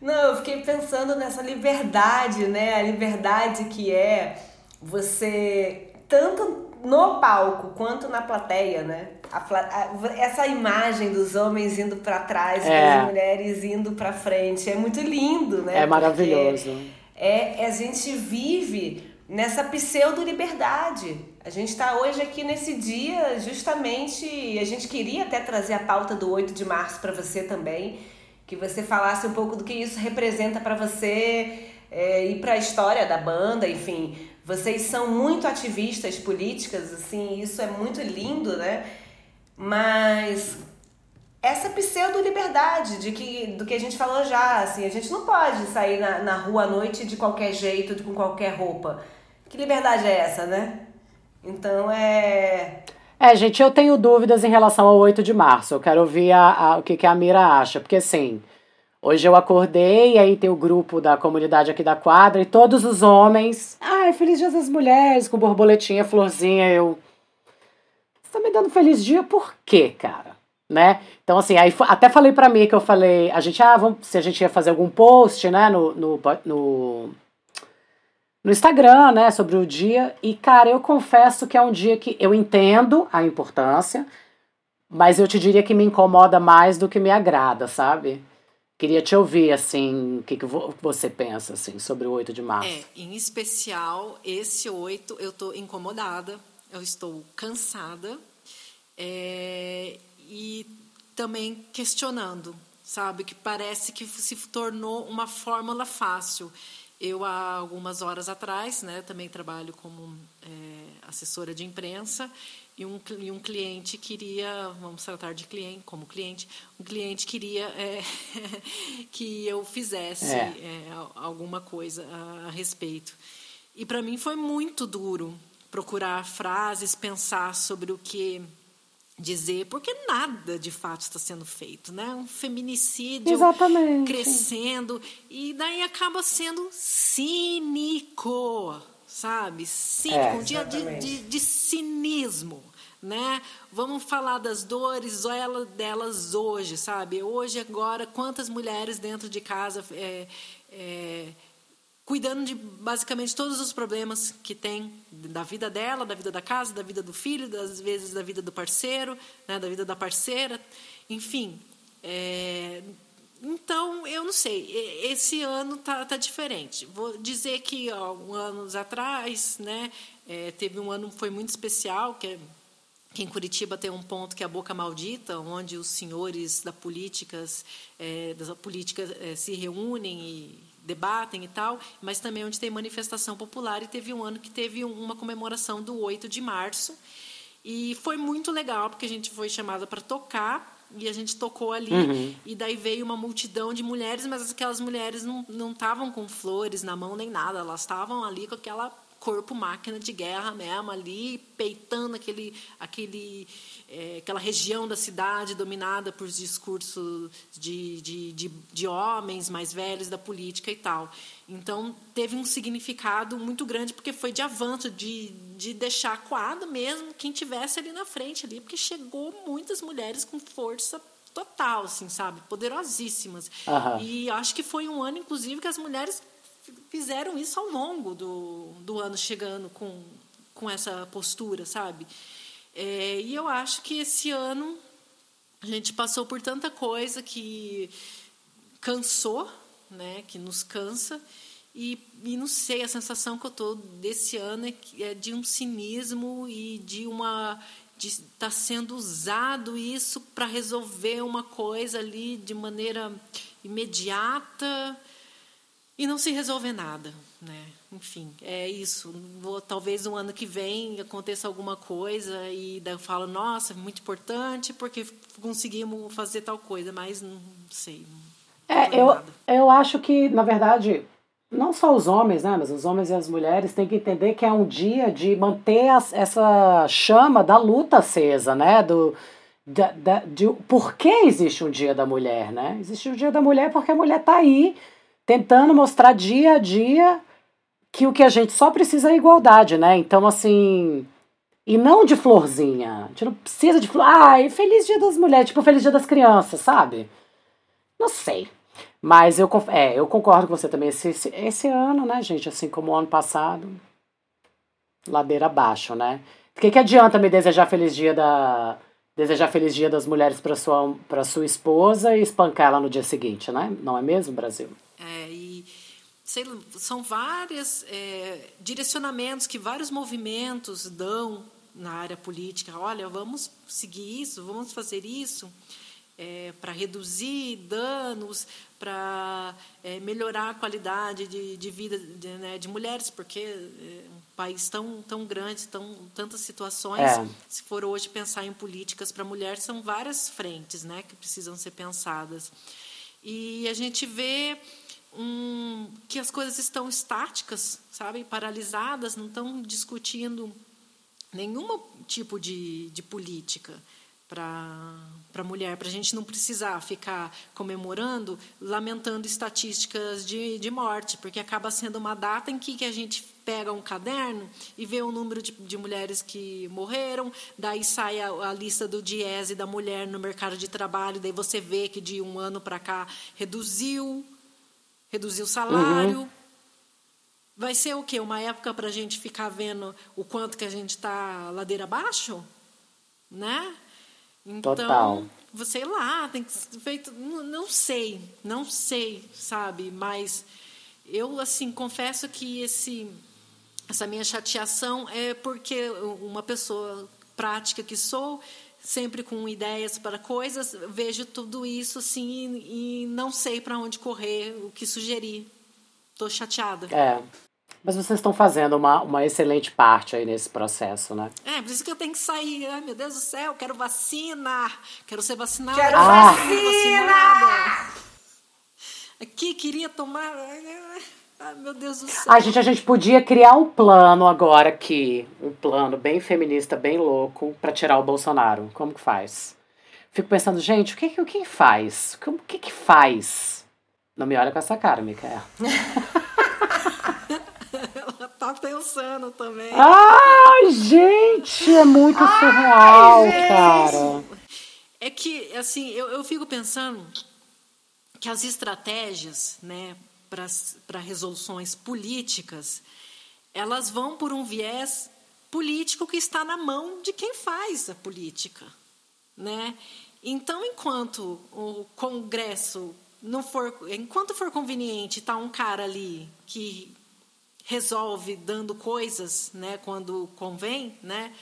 Não, eu fiquei pensando nessa liberdade, né? A liberdade que é você, tanto no palco quanto na plateia, né? A, a, essa imagem dos homens indo para trás é. e das mulheres indo para frente é muito lindo, né? É maravilhoso. É, é, a gente vive nessa pseudo-liberdade. A gente está hoje aqui nesse dia, justamente, a gente queria até trazer a pauta do 8 de março para você também, que você falasse um pouco do que isso representa para você é, e para a história da banda, enfim. Vocês são muito ativistas políticas, assim, isso é muito lindo, né? Mas essa pseudo-liberdade de que, do que a gente falou já, assim, a gente não pode sair na, na rua à noite de qualquer jeito, com qualquer roupa. Que liberdade é essa, né? Então é. É, gente, eu tenho dúvidas em relação ao 8 de março. Eu quero ouvir a, a, o que, que a Mira acha. Porque, assim, hoje eu acordei aí tem o grupo da comunidade aqui da quadra e todos os homens. Ai, feliz dia das mulheres, com borboletinha, florzinha. Eu. Você tá me dando feliz dia por quê, cara? Né? Então, assim, aí até falei pra mim que eu falei. A gente, ah, vamos, se a gente ia fazer algum post, né, no, no, no no Instagram, né, sobre o dia. E, cara, eu confesso que é um dia que eu entendo a importância, mas eu te diria que me incomoda mais do que me agrada, sabe? Queria te ouvir, assim, o que, que você pensa, assim, sobre o 8 de março. É, em especial, esse 8, eu tô incomodada, eu estou cansada é, e também questionando sabe? Que parece que se tornou uma fórmula fácil. Eu, há algumas horas atrás, né, também trabalho como é, assessora de imprensa, e um, e um cliente queria, vamos tratar de cliente como cliente, um cliente queria é, que eu fizesse é. É, alguma coisa a, a respeito. E para mim foi muito duro procurar frases, pensar sobre o que dizer, porque nada de fato está sendo feito, né? Um feminicídio Exatamente. crescendo e daí acaba sendo cínico, sabe? Cínico, é, um dia de, de, de, cinismo, né? Vamos falar das dores delas hoje, sabe? Hoje, agora, quantas mulheres dentro de casa é, é, cuidando de basicamente todos os problemas que tem da vida dela, da vida da casa, da vida do filho, das vezes da vida do parceiro, né, da vida da parceira, enfim. É, então, eu não sei, esse ano tá, tá diferente. Vou dizer que ó, um anos atrás, né, é, teve um ano foi muito especial, que, é, que em Curitiba tem um ponto que é a Boca Maldita, onde os senhores da políticas, é, das políticas é, se reúnem e debatem e tal, mas também onde tem manifestação popular. E teve um ano que teve uma comemoração do 8 de março. E foi muito legal, porque a gente foi chamada para tocar e a gente tocou ali uhum. e daí veio uma multidão de mulheres mas aquelas mulheres não estavam com flores na mão nem nada elas estavam ali com aquela corpo máquina de guerra mesmo ali peitando aquele aquele é, aquela região da cidade dominada por discursos de, de, de, de, homens mais velhos da política e tal. Então, teve um significado muito grande, porque foi de avanço, de, de deixar coado mesmo quem tivesse ali na frente, ali, porque chegou muitas mulheres com força total, assim, sabe? Poderosíssimas. Uhum. E acho que foi um ano, inclusive, que as mulheres fizeram isso ao longo do, do ano, chegando com, com essa postura, sabe? É, e eu acho que esse ano a gente passou por tanta coisa que cansou, né, que nos cansa. E, e não sei, a sensação que eu estou desse ano é, é de um cinismo e de uma de estar tá sendo usado isso para resolver uma coisa ali de maneira imediata e não se resolver nada, né? Enfim, é isso. Vou, talvez no ano que vem aconteça alguma coisa e daí eu falo, nossa, muito importante porque conseguimos fazer tal coisa, mas não sei. Não é, eu, nada. eu acho que, na verdade, não só os homens, né, mas os homens e as mulheres têm que entender que é um dia de manter as, essa chama da luta acesa, né? Do, da, da, de, por que existe um dia da mulher, né? Existe o um dia da mulher porque a mulher está aí tentando mostrar dia a dia que o que a gente só precisa é igualdade, né? Então, assim. E não de florzinha. A gente não precisa de flor. Ai, feliz dia das mulheres, tipo feliz dia das crianças, sabe? Não sei. Mas eu, é, eu concordo com você também. Esse, esse, esse ano, né, gente? Assim como o ano passado, ladeira abaixo, né? O que, que adianta me desejar feliz dia da. Desejar feliz dia das mulheres para sua, pra sua esposa e espancar ela no dia seguinte, né? Não é mesmo, Brasil? Sei, são vários é, direcionamentos que vários movimentos dão na área política. Olha, vamos seguir isso, vamos fazer isso é, para reduzir danos, para é, melhorar a qualidade de, de vida de, né, de mulheres, porque é um país tão, tão grande, tão, tantas situações. É. Se for hoje pensar em políticas para mulheres, são várias frentes né, que precisam ser pensadas. E a gente vê um, que as coisas estão estáticas, sabe, paralisadas, não estão discutindo nenhum tipo de, de política para a mulher, para a gente não precisar ficar comemorando, lamentando estatísticas de, de morte, porque acaba sendo uma data em que, que a gente pega um caderno e vê o número de, de mulheres que morreram, daí sai a, a lista do Diese da mulher no mercado de trabalho, daí você vê que de um ano para cá reduziu, reduzir o salário. Uhum. Vai ser o quê? Uma época para a gente ficar vendo o quanto que a gente está ladeira abaixo? Né? Então, Total. sei lá, tem que ser feito. Não sei, não sei, sabe? Mas eu, assim, confesso que esse, essa minha chateação é porque uma pessoa prática que sou, sempre com ideias para coisas, vejo tudo isso assim e não sei para onde correr, o que sugerir. Tô chateada. É. Mas vocês estão fazendo uma, uma excelente parte aí nesse processo, né? É, por isso que eu tenho que sair. Ai, meu Deus do céu, quero vacina. Quero ser vacinada. Quero Ah. vacina! Aqui, queria tomar... Ai, meu Deus do céu. Ai, gente, a gente podia criar um plano agora aqui. Um plano bem feminista, bem louco, pra tirar o Bolsonaro. Como que faz? Fico pensando, gente, o que o que faz? O que que faz? Não me olha com essa cara, Micaela. Ela tá pensando também. Ai, gente, é muito surreal, cara. É que, assim, eu, eu fico pensando que as estratégias, né, para resoluções políticas, elas vão por um viés político que está na mão de quem faz a política, né? Então, enquanto o Congresso não for, enquanto for conveniente, tá um cara ali que resolve dando coisas, né, quando convém, né,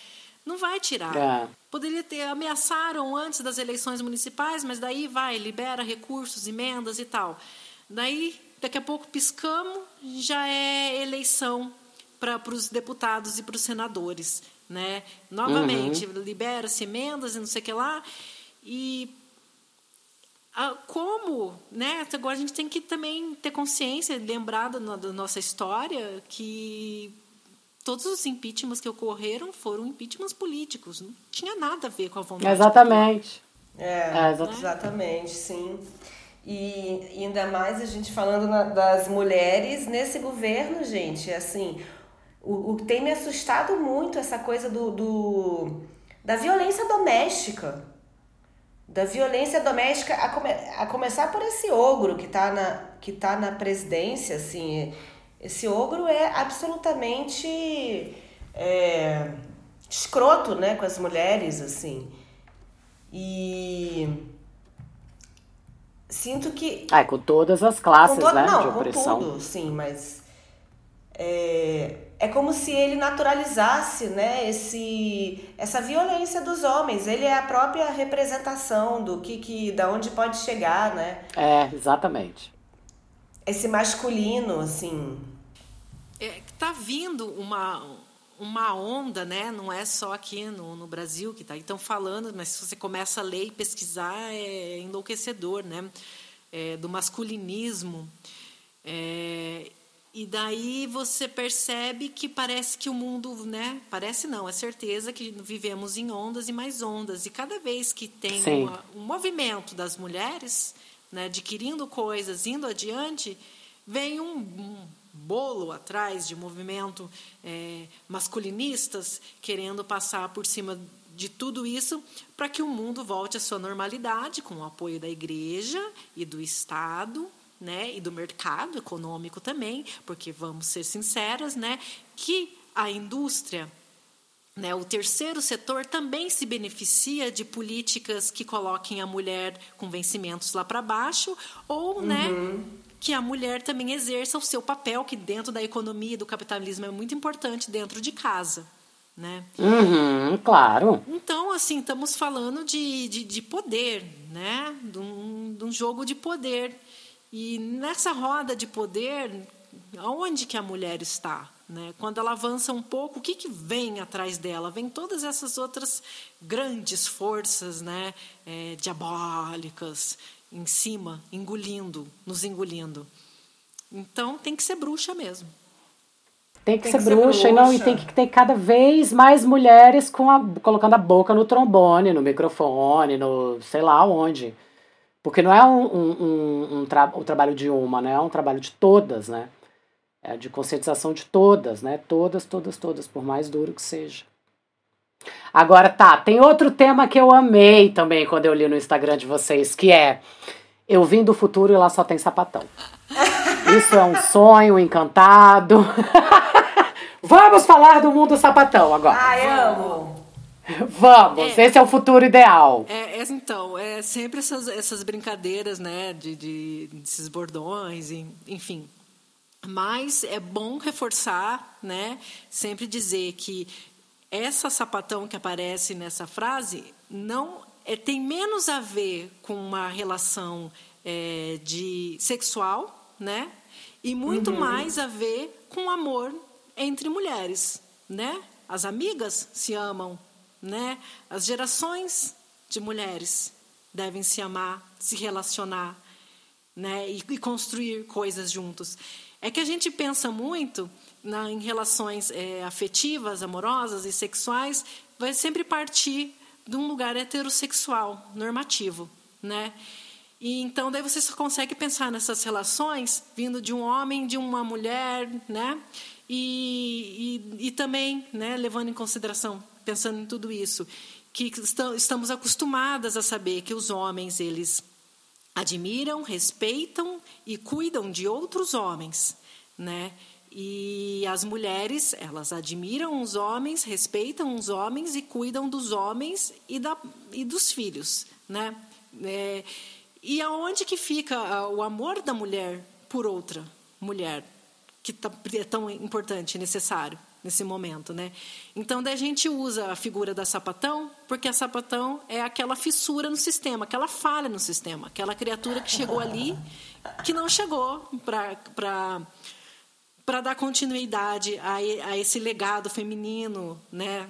não vai tirar. É. Poderia ter ameaçaram antes das eleições municipais, mas daí vai libera recursos, emendas e tal. Daí daqui a pouco piscamos, já é eleição para os deputados e para os senadores, né? Novamente libera-se emendas e não sei o que lá e ah, como, né? Agora a gente tem que também ter consciência, lembrar da, da nossa história, que todos os impeachments que ocorreram foram impeachments políticos. Não tinha nada a ver com a vontade. Exatamente. É, É, exata- exatamente, sim. E ainda mais a gente falando na- das mulheres nesse governo, gente, assim, o, que tem me assustado muito essa coisa do, do- da violência doméstica. Da violência doméstica, a, come- a começar por esse ogro que tá na, que tá na presidência, assim. Esse ogro é absolutamente é, escroto, né, com as mulheres, assim. E sinto que Ai, com todas as classes, com todo, né, de não, com opressão. tudo, sim, mas é, é como se ele naturalizasse, né, esse essa violência dos homens. Ele é a própria representação do que que da onde pode chegar, né? É, exatamente. Esse masculino, assim. É, tá vindo uma, uma onda, né? Não é só aqui no, no Brasil que tá então falando, mas se você começa a ler e pesquisar é enlouquecedor, né? É, do masculinismo. É, e daí você percebe que parece que o mundo, né? Parece não, é certeza que vivemos em ondas e mais ondas. E cada vez que tem uma, um movimento das mulheres, né, adquirindo coisas, indo adiante, vem um, um bolo atrás de movimento é, masculinistas querendo passar por cima de tudo isso para que o mundo volte à sua normalidade com o apoio da igreja e do Estado né, e do mercado econômico também, porque vamos ser sinceras, né, que a indústria né, o terceiro setor também se beneficia de políticas que coloquem a mulher com vencimentos lá para baixo, ou né, que a mulher também exerça o seu papel, que dentro da economia e do capitalismo é muito importante, dentro de casa. Né? Uhum, claro. Então, assim, estamos falando de, de, de poder, né? De um, de um jogo de poder. E nessa roda de poder, aonde que a mulher está? Né? Quando ela avança um pouco, o que, que vem atrás dela? Vem todas essas outras grandes forças né? É, diabólicas em cima, engolindo, nos engolindo. Então, tem que ser bruxa mesmo. Tem que Tem ser que ser bruxa, e não, e bruxa. tem que ter cada vez mais mulheres com a, colocando a boca no trombone, no microfone, no sei lá onde. Porque não é um, um, um, um tra o trabalho de uma, né? É um trabalho de todas, né? É de conscientização de todas, né? Todas, todas, todas, por mais duro que seja. Agora tá, tem outro tema que eu amei também quando eu li no Instagram de vocês, que é Eu vim do futuro e lá só tem sapatão. Isso é um sonho encantado. Vamos falar do mundo sapatão agora. Ai, amo! Vamos, É. esse é o futuro ideal. É, é, então, é sempre essas, essas brincadeiras, né, de, de desses bordões, en- enfim. Mas é bom reforçar, né, sempre dizer que essa sapatão que aparece nessa frase não é, tem menos a ver com uma relação é, de sexual, né? E muito uhum. mais a ver com amor entre mulheres, né? As amigas se amam, né? As gerações de mulheres devem se amar, se relacionar, né? E, e construir coisas juntos. É que a gente pensa muito na, em relações é, afetivas, amorosas e sexuais, vai sempre partir de um lugar heterossexual, normativo, né? E então daí você só consegue pensar nessas relações vindo de um homem, de uma mulher, né? E, e, e também, né, levando em consideração, pensando em tudo isso, que estamos acostumadas a saber que os homens eles admiram, respeitam e cuidam de outros homens, né? E as mulheres, elas admiram os homens, respeitam os homens e cuidam dos homens e, da, e dos filhos, né? É, e aonde que fica o amor da mulher por outra mulher, que tá, é tão importante e necessário nesse momento, né? Então, daí a gente usa a figura da sapatão, porque a sapatão é aquela fissura no sistema, aquela falha no sistema, aquela criatura que chegou ali, que não chegou para para dar continuidade a, a esse legado feminino, né?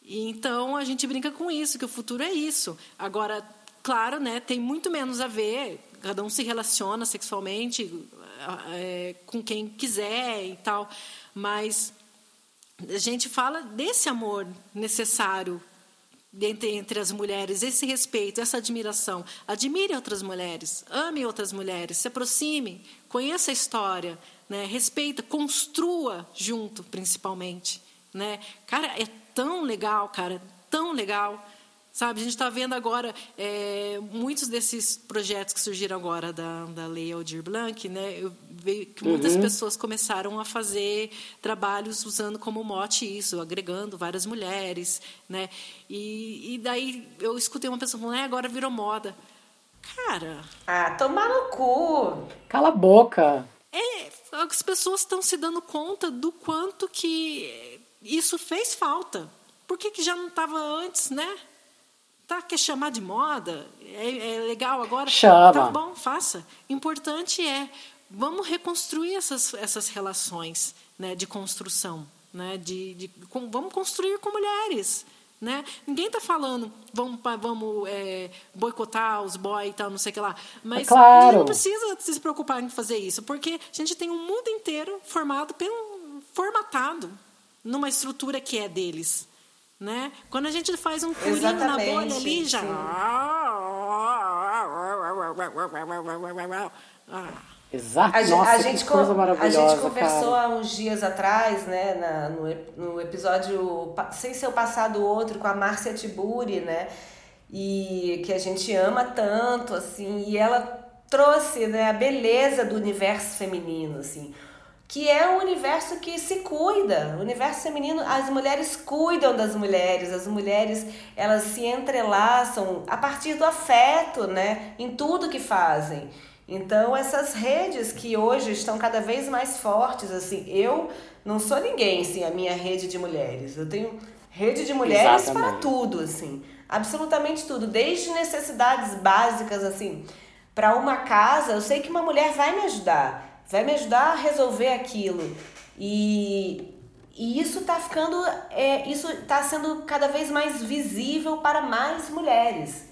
E então a gente brinca com isso, que o futuro é isso. Agora, claro, né, tem muito menos a ver, cada um se relaciona sexualmente é, com quem quiser e tal, mas a gente fala desse amor necessário entre, entre as mulheres, esse respeito, essa admiração. Admire outras mulheres, ame outras mulheres, se aproxime, conheça a história, né? respeita, construa junto, principalmente. Né? Cara, é tão legal, cara, tão legal. Sabe, a gente está vendo agora é, muitos desses projetos que surgiram agora da, da Lei Aldir Blanc, né? Eu vejo que muitas uhum. pessoas começaram a fazer trabalhos usando como mote isso, agregando várias mulheres, né? E, e daí eu escutei uma pessoa falando, é, agora virou moda. Cara... Ah, tomar no cu! Cala a boca! É, as pessoas estão se dando conta do quanto que isso fez falta. Por que, que já não estava antes, né? Tá, quer chamar de moda? É, é, legal agora? Chama. Tá bom, faça. Importante é, vamos reconstruir essas, essas relações né, de construção. Né, de, de com, vamos construir com mulheres. Né? Ninguém está falando, vamos, vamos é, boicotar os boys e tal, não sei o que lá. Mas é claro. a gente não precisa se preocupar em fazer isso, porque a gente tem um mundo inteiro formado, pelo, formatado numa estrutura que é deles. Né? Quando a gente faz um furinho na bolha ali, já. Exato. A, Nossa, a gente, coisa maravilhosa, a gente conversou cara. há uns dias atrás, né, na, no, no episódio Sem Seu Passado Outro, com a Márcia Tiburi, né? E que a gente ama tanto, assim, e ela trouxe né, a beleza do universo feminino, assim que é um universo que se cuida. O universo feminino, as mulheres cuidam das mulheres, as mulheres elas se entrelaçam a partir do afeto, né, em tudo que fazem. Então essas redes que hoje estão cada vez mais fortes, assim, eu não sou ninguém assim, a minha rede de mulheres. Eu tenho rede de mulheres Exatamente. para tudo, assim, absolutamente tudo, desde necessidades básicas, assim, para uma casa, eu sei que uma mulher vai me ajudar vai me ajudar a resolver aquilo. E, e isso está ficando, é, isso está sendo cada vez mais visível para mais mulheres.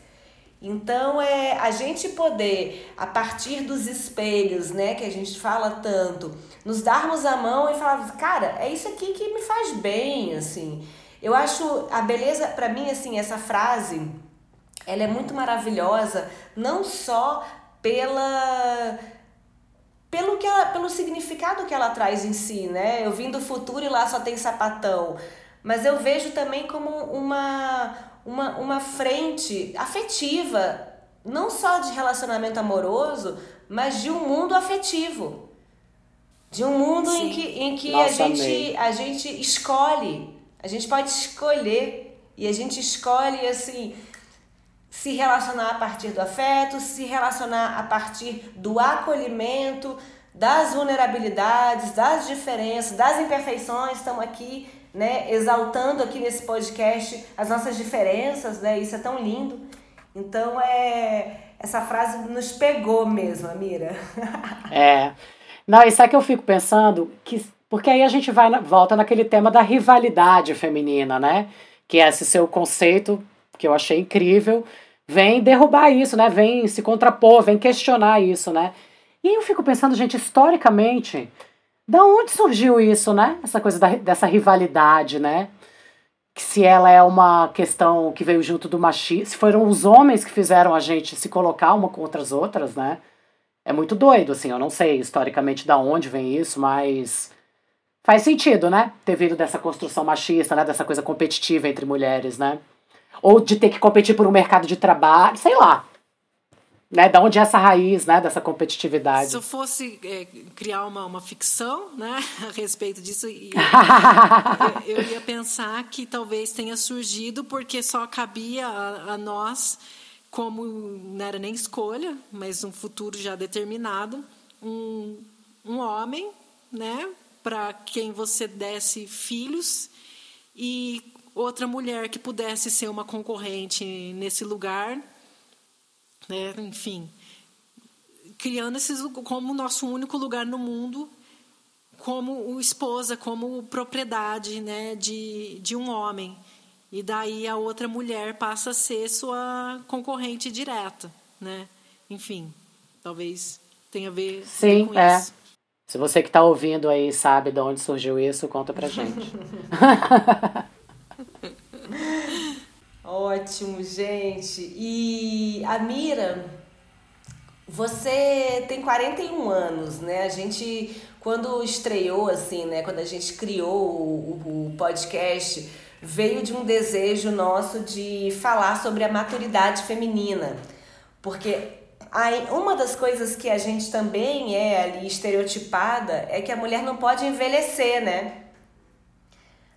Então é a gente poder, a partir dos espelhos, né, que a gente fala tanto, nos darmos a mão e falar, cara, é isso aqui que me faz bem, assim. Eu acho a beleza, para mim, assim, essa frase, ela é muito maravilhosa, não só pela pelo, que ela, pelo significado que ela traz em si, né? Eu vim do futuro e lá só tem sapatão. Mas eu vejo também como uma, uma, uma frente afetiva, não só de relacionamento amoroso, mas de um mundo afetivo. De um mundo Sim. em que, em que a, gente, a gente escolhe, a gente pode escolher, e a gente escolhe assim se relacionar a partir do afeto, se relacionar a partir do acolhimento, das vulnerabilidades, das diferenças, das imperfeições. Estamos aqui né, exaltando aqui nesse podcast as nossas diferenças, né? Isso é tão lindo. Então é essa frase nos pegou mesmo, Amira. é. Não, isso é que eu fico pensando que porque aí a gente vai volta naquele tema da rivalidade feminina, né? Que é esse seu conceito que eu achei incrível, vem derrubar isso, né? Vem se contrapor, vem questionar isso, né? E eu fico pensando, gente, historicamente, da onde surgiu isso, né? Essa coisa da, dessa rivalidade, né? Que se ela é uma questão que veio junto do machismo, se foram os homens que fizeram a gente se colocar uma contra as outras, né? É muito doido, assim, eu não sei historicamente da onde vem isso, mas faz sentido, né? Ter vindo dessa construção machista, né? Dessa coisa competitiva entre mulheres, né? Ou de ter que competir por um mercado de trabalho, sei lá né, da onde é essa raiz, né, dessa competitividade. Se eu fosse é, criar uma, uma ficção, né, a respeito disso, eu, eu, ia pensar que talvez tenha surgido porque só cabia a, a nós, como não era nem escolha, mas um futuro já determinado, um, um homem, né, para quem você desse filhos e outra mulher que pudesse ser uma concorrente nesse lugar né? enfim, criando esses como nosso único lugar no mundo, como esposa, como propriedade né, de, de um homem. E daí a outra mulher passa a ser sua concorrente direta. Né? Enfim, talvez tenha a ver Sim, com é. isso. Se você que está ouvindo aí sabe de onde surgiu isso, conta pra gente. Ótimo, gente. E a Mira, você tem 41 anos, né? A gente, quando estreou, assim, né? Quando a gente criou o, o podcast, veio de um desejo nosso de falar sobre a maturidade feminina. Porque uma das coisas que a gente também é ali estereotipada é que a mulher não pode envelhecer, né?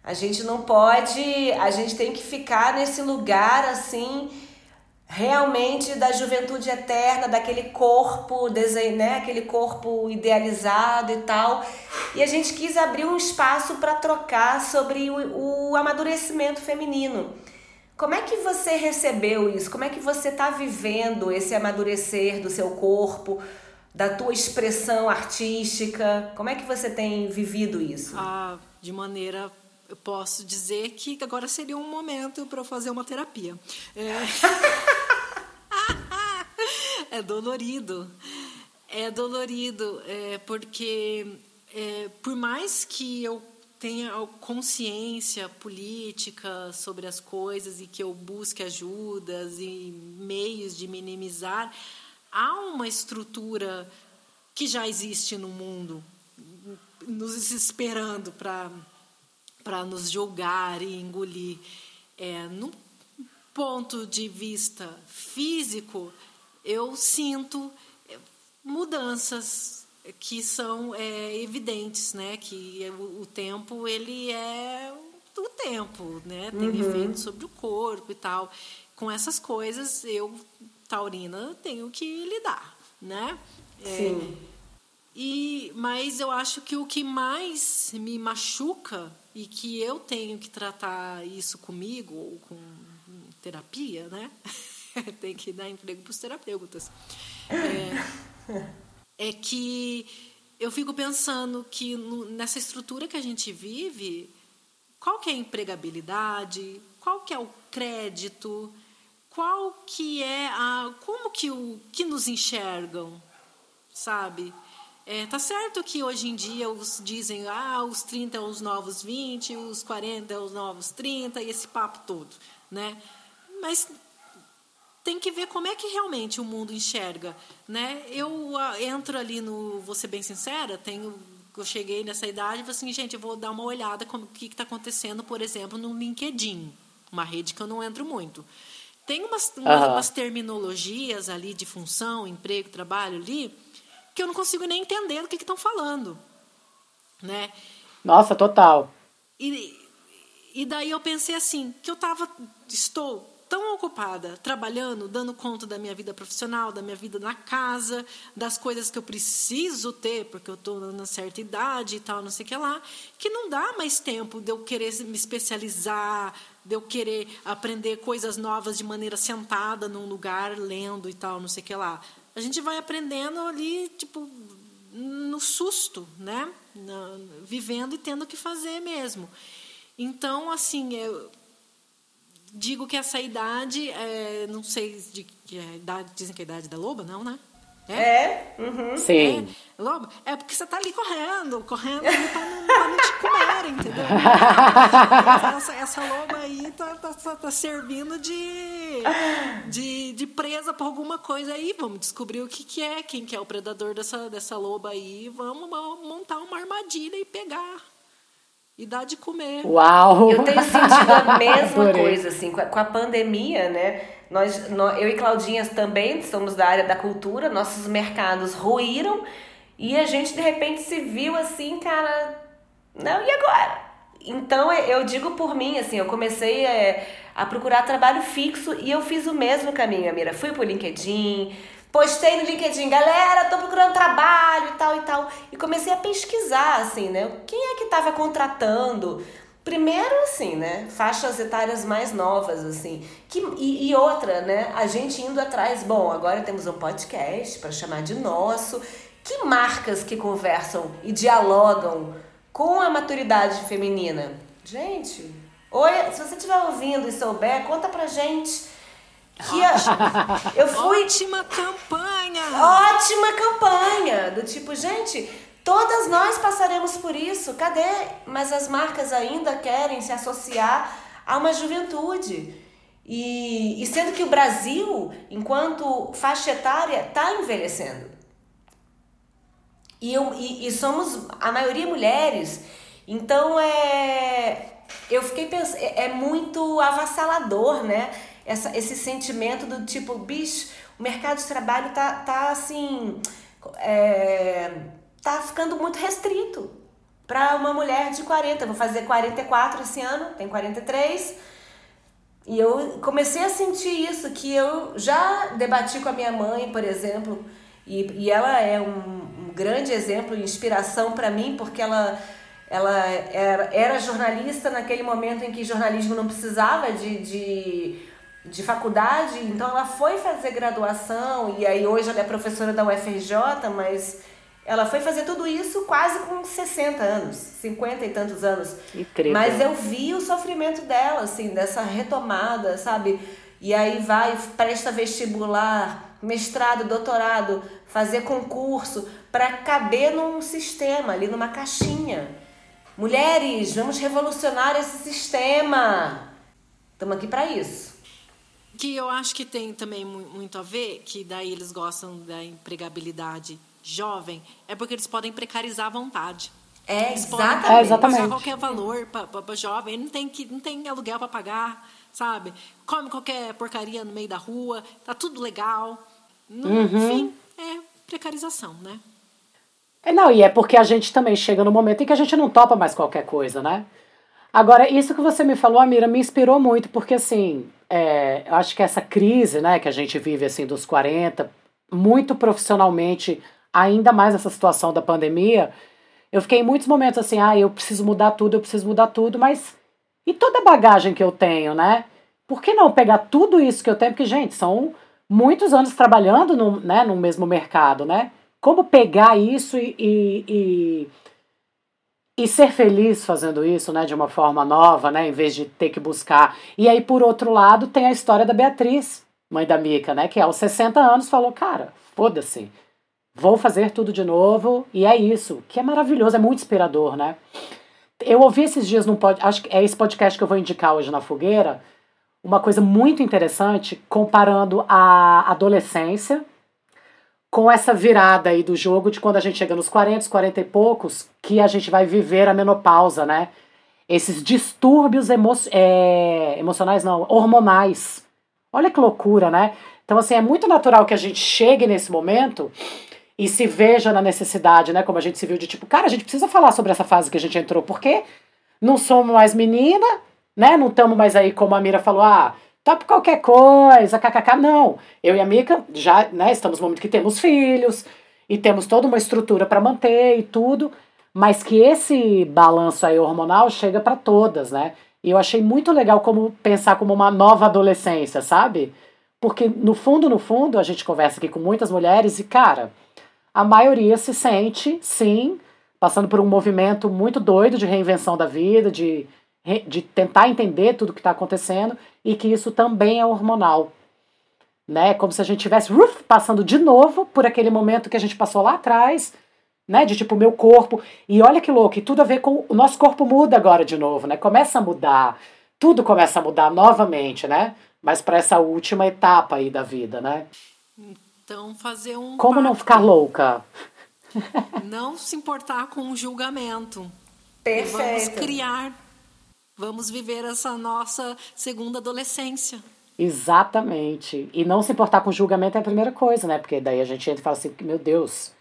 A gente não pode, a gente tem que ficar nesse lugar assim, realmente da juventude eterna, daquele corpo, né, aquele corpo idealizado e tal. E a gente quis abrir um espaço para trocar sobre o, o amadurecimento feminino. Como é que você recebeu isso? Como é que você está vivendo esse amadurecer do seu corpo, da tua expressão artística? Como é que você tem vivido isso? Ah, de maneira eu posso dizer que agora seria um momento para eu fazer uma terapia. É... é dolorido. É dolorido, é porque é, por mais que eu tenha consciência política sobre as coisas e que eu busque ajudas e meios de minimizar, há uma estrutura que já existe no mundo nos esperando para para nos julgar e engolir. É, no ponto de vista físico, eu sinto é, mudanças que são é, evidentes, né? Que o, o, tempo ele é o tempo, né? Tem uhum. efeito sobre o corpo e tal. Com essas coisas eu taurina tenho que lidar, né? É, Sim. E mas eu acho que o que mais me machuca e que eu tenho que tratar isso comigo ou com terapia, né? Tem que dar emprego para os terapeutas. É, é, que eu fico pensando que no, nessa estrutura que a gente vive, qual que é a empregabilidade, qual que é o crédito, qual que é a como que o que nos enxergam, sabe? É, tá certo que hoje em dia os dizem, ah, os 30 é os novos 20, os 40 é os novos 30 e esse papo todo, né? Mas tem que ver como é que realmente o mundo enxerga, né? Eu uh, entro ali no, vou ser bem sincera, tenho eu cheguei nessa idade e falei assim, gente, eu vou dar uma olhada como o que está acontecendo, por exemplo, no LinkedIn, uma rede que eu não entro muito. Tem umas, umas, umas terminologias ali de função, emprego, trabalho ali, que eu não consigo nem entender do que estão falando, né? Nossa, total. E, e daí eu pensei assim, que eu tava, estou tão ocupada trabalhando, dando conta da minha vida profissional, da minha vida na casa, das coisas que eu preciso ter, porque eu estou na certa idade e tal, não sei o que lá, que não dá mais tempo de eu querer me especializar, de eu querer aprender coisas novas de maneira sentada num lugar, lendo e tal, não sei o que lá. A gente vai aprendendo ali, tipo, no susto, né? Na, vivendo e tendo que fazer mesmo. Então, assim, eu digo que essa idade, é, não sei de que é, idade, dizem que é a idade da loba, não, né? É? é? Uhum. Sim. É, lobo, é porque você tá ali correndo, correndo pra não, pra não te comer, entendeu? essa, essa loba aí tá, tá, tá, tá, servindo de, de, de presa pra alguma coisa aí. Vamos descobrir o que, que é, quem que é o predador dessa, dessa loba aí. Vamos montar uma armadilha e pegar. E dar de comer. Uau! Eu tenho sentido a mesma coisa, assim, com a, com a pandemia, né? Nós, nós, eu e Claudinha também somos da área da cultura, nossos mercados ruíram e a gente de repente se viu assim, cara, não, e agora? Então eu digo por mim, assim, eu comecei é, a procurar trabalho fixo e eu fiz o mesmo caminho, Amira. Fui pro LinkedIn, postei no LinkedIn, galera, tô procurando trabalho e tal e tal. E comecei a pesquisar, assim, né? Quem é que tava contratando? Primeiro, assim, né? Faixas etárias mais novas, assim. Que, e, e outra, né? A gente indo atrás, bom, agora temos um podcast para chamar de nosso. Que marcas que conversam e dialogam com a maturidade feminina? Gente, oi, se você estiver ouvindo e souber, conta pra gente que eu fui. Ótima campanha! Ótima campanha! Do tipo, gente, todas nós passaremos por isso. Cadê? Mas as marcas ainda querem se associar a uma juventude. E, e sendo que o Brasil, enquanto faixa etária, está envelhecendo. E, eu, e, e somos a maioria mulheres. Então é. Eu fiquei pensando. É, é muito avassalador, né? essa, esse sentimento do tipo, bicho, o mercado de trabalho tá, tá assim. É, tá ficando muito restrito para uma mulher de 40. Vou fazer 44 esse ano, tem 43. E eu comecei a sentir isso, que eu já debati com a minha mãe, por exemplo, e, e ela é um, um grande exemplo e inspiração para mim, porque ela, ela era, era jornalista naquele momento em que jornalismo não precisava de, de de faculdade, então ela foi fazer graduação e aí hoje ela é professora da UFRJ, mas ela foi fazer tudo isso quase com 60 anos, 50 e tantos anos. Incrível. Mas eu vi o sofrimento dela, assim, dessa retomada, sabe? E aí vai, presta vestibular, mestrado, doutorado, fazer concurso para caber num sistema, ali numa caixinha. Mulheres, vamos revolucionar esse sistema. Estamos aqui para isso. Que eu acho que tem também muito a ver, que daí eles gostam da empregabilidade jovem, é porque eles podem precarizar à vontade. É, eles exatamente. podem é, exatamente. qualquer valor para jovem, não tem, que, não tem aluguel para pagar, sabe? Come qualquer porcaria no meio da rua, tá tudo legal. No, uhum. Enfim, é precarização, né? É, não, e é porque a gente também chega no momento em que a gente não topa mais qualquer coisa, né? Agora, isso que você me falou, Amira, me inspirou muito, porque assim, é, eu acho que essa crise né, que a gente vive assim dos 40, muito profissionalmente, ainda mais essa situação da pandemia, eu fiquei em muitos momentos assim, ah, eu preciso mudar tudo, eu preciso mudar tudo, mas e toda a bagagem que eu tenho, né? Por que não pegar tudo isso que eu tenho? Porque, gente, são muitos anos trabalhando no, né, no mesmo mercado, né? Como pegar isso e, e, e e ser feliz fazendo isso, né, de uma forma nova, né, em vez de ter que buscar. E aí, por outro lado, tem a história da Beatriz, mãe da Mica, né, que aos 60 anos falou, cara, foda-se, vou fazer tudo de novo, e é isso, que é maravilhoso, é muito inspirador, né. Eu ouvi esses dias num podcast, acho que é esse podcast que eu vou indicar hoje na fogueira, uma coisa muito interessante, comparando a adolescência, com essa virada aí do jogo de quando a gente chega nos 40, 40 e poucos, que a gente vai viver a menopausa, né? Esses distúrbios emo é, emocionais, não, hormonais. Olha que loucura, né? Então, assim, é muito natural que a gente chegue nesse momento e se veja na necessidade, né? Como a gente se viu de tipo, cara, a gente precisa falar sobre essa fase que a gente entrou, porque não somos mais menina, né? Não estamos mais aí, como a Mira falou, ah, top qualquer coisa, kkk. Não. Eu e a Mica já, né, estamos no momento que temos filhos e temos toda uma estrutura para manter e tudo, mas que esse balanço aí hormonal chega para todas, né? E eu achei muito legal como pensar como uma nova adolescência, sabe? Porque no fundo, no fundo, a gente conversa aqui com muitas mulheres e, cara, a maioria se sente, sim, passando por um movimento muito doido de reinvenção da vida, de, de tentar entender tudo o que está acontecendo e que isso também é hormonal. Né? Como se a gente estivesse passando de novo por aquele momento que a gente passou lá atrás, né? De tipo, meu corpo. E olha que louco, e tudo a ver com. O nosso corpo muda agora de novo, né? Começa a mudar. Tudo começa a mudar novamente, né? Mas para essa última etapa aí da vida, né? Então, fazer um. Como não ficar louca? Não se importar com o julgamento. Perfeito. Vamos criar, vamos viver essa nossa segunda adolescência. Exatamente. E não se importar com o julgamento é a primeira coisa, né? Porque daí a gente entra e fala assim, meu Deus,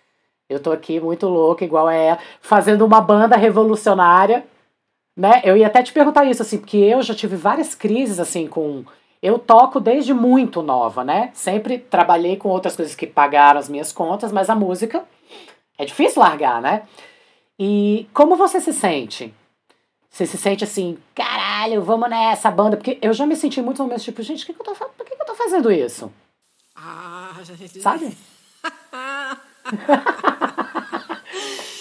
eu tô aqui muito louca, igual é ela, fazendo uma banda revolucionária, né? Eu ia até te perguntar isso, assim, porque eu já tive várias crises, assim, com... Eu toco desde muito nova, né? Sempre trabalhei com outras coisas que pagaram as minhas contas, mas a música é difícil largar, né? E como você se sente? Você se sente assim, caralho, vamos nessa banda? Porque eu já me senti muitos momentos tipo, gente, que que eu tô, por que, que eu tô fazendo isso? Ah, gente... Sabe?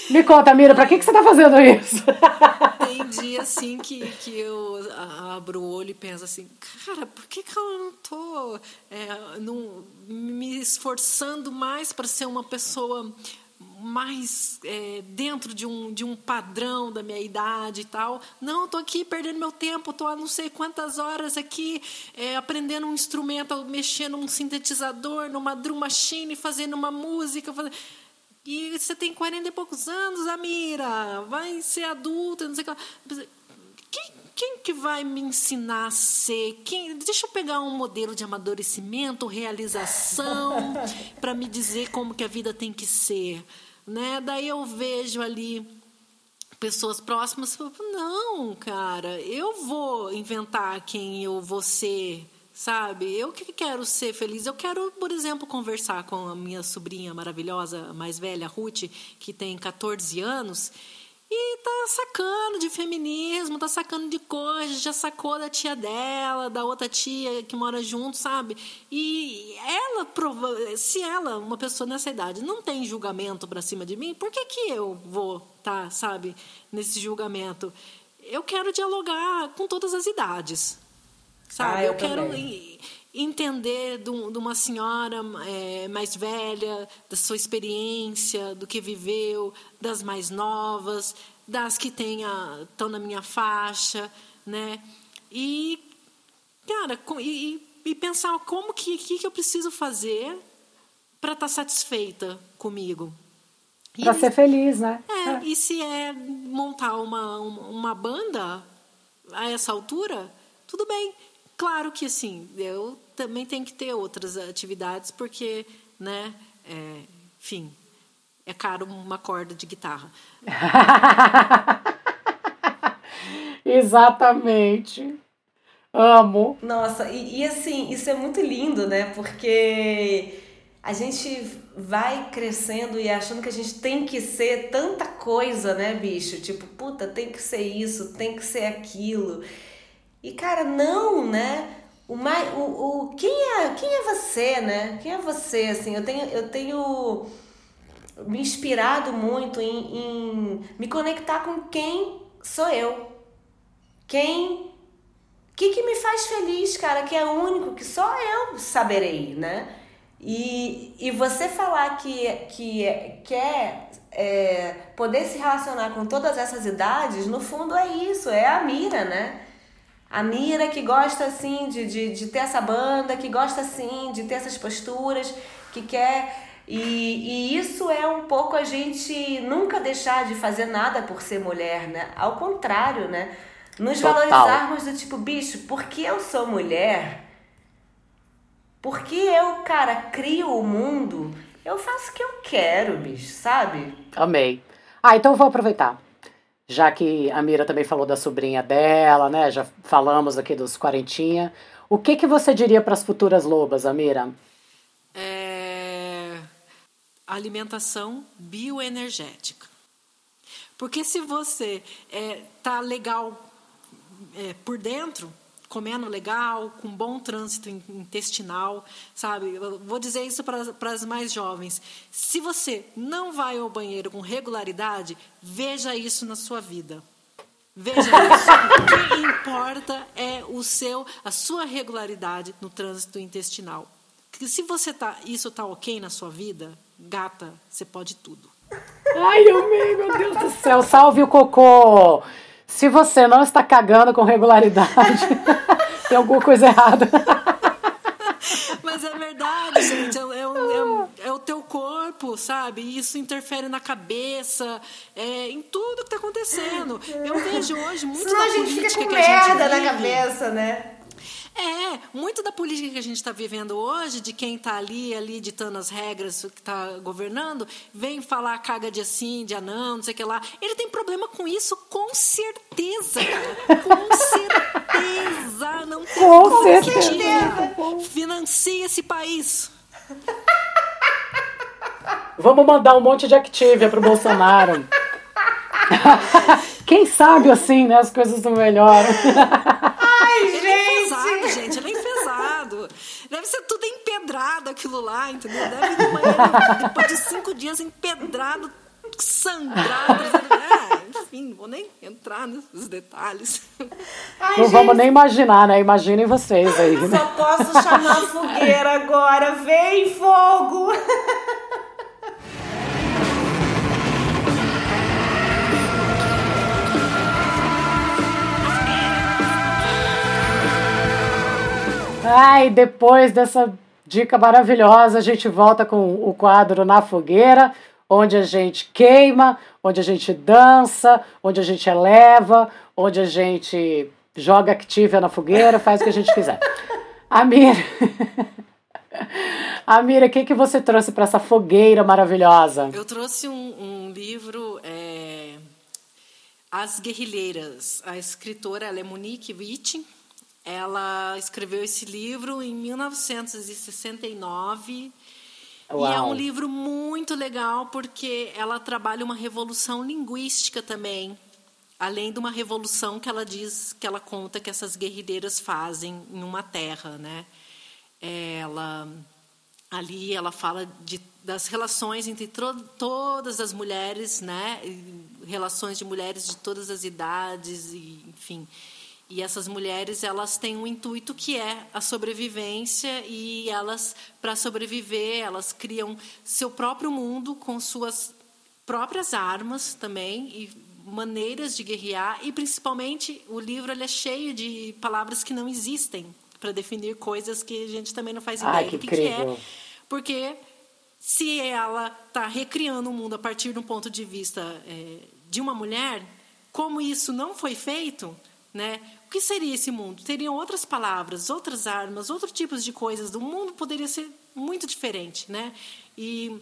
Me conta, Mira, pra que, que você tá fazendo isso? Tem dia assim que, que eu abro o olho e penso assim, cara, por que, que eu não tô é, não, me esforçando mais para ser uma pessoa mais é, dentro de um, de um padrão da minha idade e tal. Não, estou aqui perdendo meu tempo, estou há não sei quantas horas aqui é, aprendendo um instrumento, mexendo um sintetizador, numa drum machine, fazendo uma música. Fazendo... E você tem 40 e poucos anos, Amira, vai ser adulta, não sei o que. Quem, quem que vai me ensinar a ser? Quem, deixa eu pegar um modelo de amadurecimento, realização, para me dizer como que a vida tem que ser né? Daí eu vejo ali pessoas próximas, não, cara, eu vou inventar quem eu vou ser, sabe? Eu que quero ser feliz. Eu quero, por exemplo, conversar com a minha sobrinha maravilhosa, mais velha, Ruth, que tem 14 anos, e tá sacando de feminismo, tá sacando de coisas, já sacou da tia dela, da outra tia que mora junto, sabe? E ela, se ela, uma pessoa nessa idade, não tem julgamento para cima de mim, por que que eu vou tá, sabe, nesse julgamento? Eu quero dialogar com todas as idades, sabe? Ah, eu, eu quero entender de uma senhora é, mais velha, da sua experiência, do que viveu, das mais novas, das que estão na minha faixa, né? E, cara, e, e pensar como que, que, que eu preciso fazer para estar tá satisfeita comigo. Para ser feliz, né? É, é, e se é montar uma, uma, uma banda a essa altura, tudo bem. Claro que assim, eu também tenho que ter outras atividades, porque, né, é, enfim, é caro uma corda de guitarra. Exatamente. Amo. Nossa, e, e assim, isso é muito lindo, né? Porque a gente vai crescendo e achando que a gente tem que ser tanta coisa, né, bicho? Tipo, puta, tem que ser isso, tem que ser aquilo. E cara, não, né? O, mais, o, o quem é quem é você, né? Quem é você assim? Eu tenho eu tenho me inspirado muito em, em me conectar com quem sou eu. Quem que que me faz feliz, cara, que é único, que só eu saberei, né? E, e você falar que, que quer é, poder se relacionar com todas essas idades, no fundo é isso, é a mira, né? A Mira que gosta assim de, de, de ter essa banda, que gosta assim de ter essas posturas, que quer. E, e isso é um pouco a gente nunca deixar de fazer nada por ser mulher, né? Ao contrário, né? Nos Total. valorizarmos do tipo, bicho, porque eu sou mulher, porque eu, cara, crio o mundo, eu faço o que eu quero, bicho, sabe? Amei. Ah, então eu vou aproveitar. Já que a Mira também falou da sobrinha dela, né? Já falamos aqui dos quarentinha. O que, que você diria para as futuras lobas, Amira? É... Alimentação bioenergética. Porque se você é, tá legal é, por dentro, comendo legal, com bom trânsito intestinal, sabe? Eu vou dizer isso para as mais jovens. Se você não vai ao banheiro com regularidade, veja isso na sua vida. Veja isso. o que importa é o seu, a sua regularidade no trânsito intestinal. Porque se você tá, isso tá ok na sua vida, gata, você pode tudo. Ai, eu amei, meu Deus do céu. Salve o cocô. Se você não está cagando com regularidade, tem alguma coisa errada. Mas é verdade, gente. É, é, é, é, o teu corpo, sabe? Isso interfere na cabeça, é, em tudo que está acontecendo. Eu vejo hoje muito Senão da a gente fica com merda na cabeça, né? É, muito da política que a gente está vivendo hoje, de quem está ali, ali ditando as regras, que está governando, vem falar caga de assim, de anão, não sei o que lá. Ele tem problema com isso, com certeza. Com certeza. Não tem com certeza. Financia esse país. Vamos mandar um monte de Activia pro Bolsonaro. Quem sabe assim, né? As coisas não melhoram. Ai, gente! Ele é enfesado, gente, ele é enfesado. Deve ser tudo empedrado aquilo lá, entendeu? Deve ir banheiro depois de cinco dias empedrado, sangrado. É, enfim, não vou nem entrar nesses detalhes. Ai, não gente, vamos nem imaginar, né? Imaginem vocês aí. Né? Só posso chamar a fogueira agora. Vem, fogo! Ai, depois dessa dica maravilhosa, a gente volta com o quadro Na Fogueira, onde a gente queima, onde a gente dança, onde a gente eleva, onde a gente joga Activia na fogueira, faz o que a gente quiser. Amira, Amira, o que, que você trouxe para essa fogueira maravilhosa? Eu trouxe um, um livro, é, As Guerrilheiras. A escritora é Monique Witt ela escreveu esse livro em 1969 Uau. e é um livro muito legal porque ela trabalha uma revolução linguística também, além de uma revolução que ela diz, que ela conta que essas guerrilheiras fazem em uma terra, né? Ela ali ela fala de, das relações entre todas as mulheres, né? Relações de mulheres de todas as idades e, enfim. E essas mulheres, elas têm um intuito que é a sobrevivência e elas, para sobreviver, elas criam seu próprio mundo com suas próprias armas também e maneiras de guerrear e principalmente o livro ele é cheio de palavras que não existem para definir coisas que a gente também não faz ideia Ai, que do que, que é. Porque se ela está recriando o mundo a partir de um ponto de vista é, de uma mulher, como isso não foi feito, né? O que seria esse mundo? Teriam outras palavras, outras armas, outros tipos de coisas. O mundo poderia ser muito diferente, né? E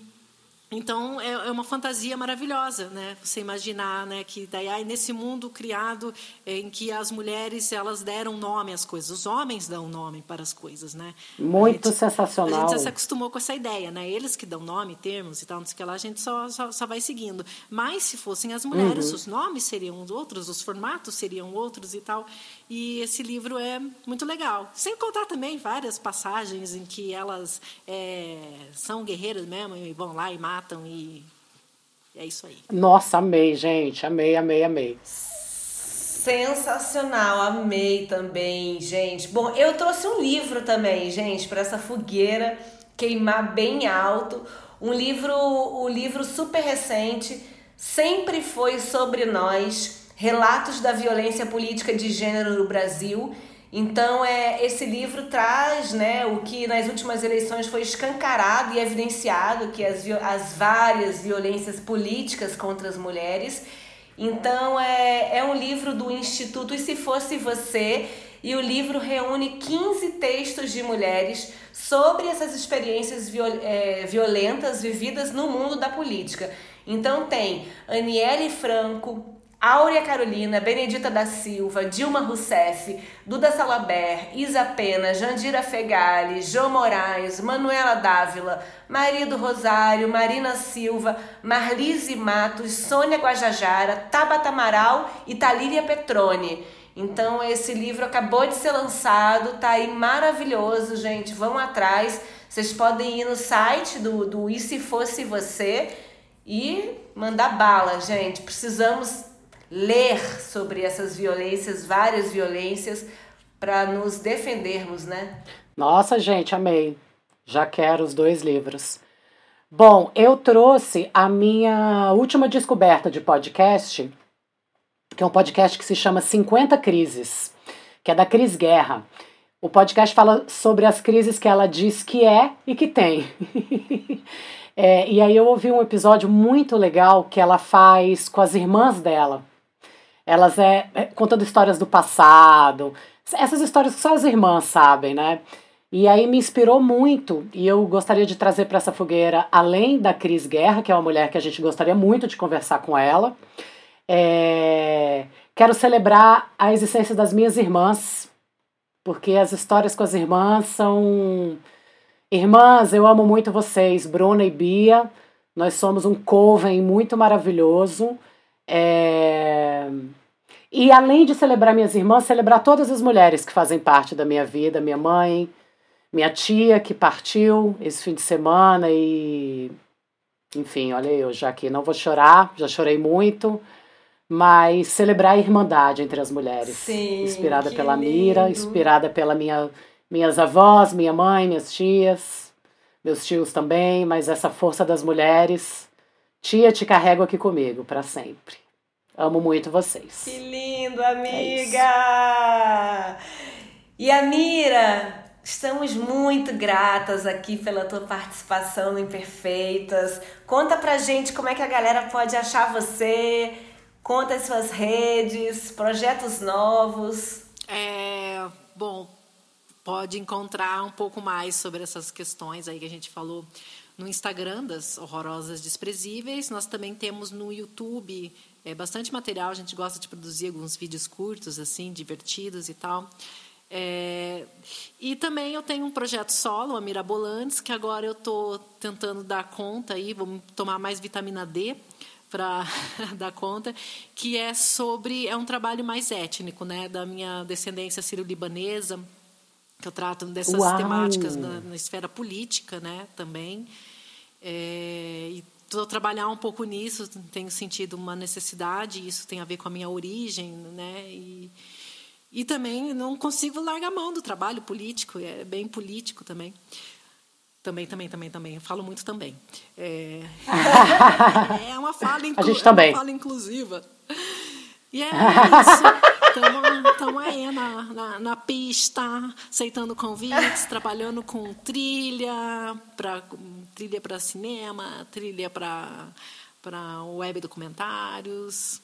então é, é, uma fantasia maravilhosa, né? Você imaginar, né, que daí aí, nesse mundo criado é, em que as mulheres elas deram nome às coisas, os homens dão nome para as coisas, né? Muito a gente, sensacional. A gente já se acostumou com essa ideia, né? Eles que dão nome, termos e tal, não sei o que lá, a gente só, só, só vai seguindo. Mas se fossem as mulheres, uhum. os nomes seriam outros, os formatos seriam outros e tal. E esse livro é muito legal. Sem contar também várias passagens em que elas é, são guerreiras mesmo e vão lá e matam e é isso aí. Nossa, amei, gente. Amei, amei, amei. Sensacional, amei também, gente. Bom, eu trouxe um livro também, gente, para essa fogueira queimar bem alto. Um livro, um livro super recente, sempre foi sobre nós relatos da violência política de gênero no Brasil. Então, é, esse livro traz né, o que nas últimas eleições foi escancarado e evidenciado, que as, as várias violências políticas contra as mulheres. Então, é, é um livro do Instituto E Se Fosse Você, e o livro reúne 15 textos de mulheres sobre essas experiências viol, é, violentas vividas no mundo da política. Então, tem Aniele Franco, Áurea Carolina, Benedita da Silva, Dilma Rousseff, Duda Salaber, Isa Pena, Jandira Fegali, João Moraes, Manuela Dávila, Maria do Rosário, Marina Silva, Marlise Matos, Sônia Guajajara, Tabata Amaral e Talíria Petrone. Então esse livro acabou de ser lançado, tá aí maravilhoso, gente. Vão atrás. Vocês podem ir no site do, do E Se Fosse Você e mandar bala, gente. Precisamos ler sobre essas violências, várias violências, para nos defendermos, né? Nossa, gente, amei. Já quero os dois livros. Bom, eu trouxe a minha última descoberta de podcast, que é um podcast que se chama 50 Crises, que é da Cris Guerra. O podcast fala sobre as crises que ela diz que é e que tem. é, e aí eu ouvi um episódio muito legal que ela faz com as irmãs dela. Elas é, é contando histórias do passado, essas histórias que só as irmãs sabem, né? E aí me inspirou muito e eu gostaria de trazer para essa fogueira, além da Cris Guerra, que é uma mulher que a gente gostaria muito de conversar com ela, é... quero celebrar a existência das minhas irmãs, porque as histórias com as irmãs são. Irmãs, eu amo muito vocês, Bruna e Bia. Nós somos um coven muito maravilhoso. É... E além de celebrar minhas irmãs, celebrar todas as mulheres que fazem parte da minha vida, minha mãe, minha tia que partiu esse fim de semana e enfim, olha eu já aqui não vou chorar, já chorei muito, mas celebrar a irmandade entre as mulheres, Sim, inspirada pela lindo. Mira, inspirada pela minha minhas avós, minha mãe, minhas tias, meus tios também, mas essa força das mulheres, tia, te carrego aqui comigo para sempre. Amo muito vocês. Que lindo, amiga! e a Mira, estamos muito gratas aqui pela tua participação no Imperfeitas. Conta pra gente como é que a galera pode achar você, conta as suas redes, projetos novos. É, bom, pode encontrar um pouco mais sobre essas questões aí que a gente falou no Instagram das Horrorosas Desprezíveis. Nós também temos no YouTube é, bastante material. A gente gosta de produzir alguns vídeos curtos, assim, divertidos e tal. É, e também eu tenho um projeto solo, a Mirabolantes, que agora eu estou tentando dar conta aí, vou tomar mais vitamina D para dar conta, que é sobre é um trabalho mais étnico, né, da minha descendência sírio-libanesa, que eu trato dessas Uau! temáticas na, na esfera política, né, também. É, e trabalhar um pouco nisso, tenho sentido uma necessidade, isso tem a ver com a minha origem, né, e e também não consigo largar a mão do trabalho político, é bem político também. Também, também, também, também. Eu falo muito também. É, é uma fala, inclu... A gente também. É uma fala inclusiva. E é isso. Estamos aí na, na, na, pista, aceitando convites, trabalhando com trilha, pra, trilha para cinema, trilha para web documentários.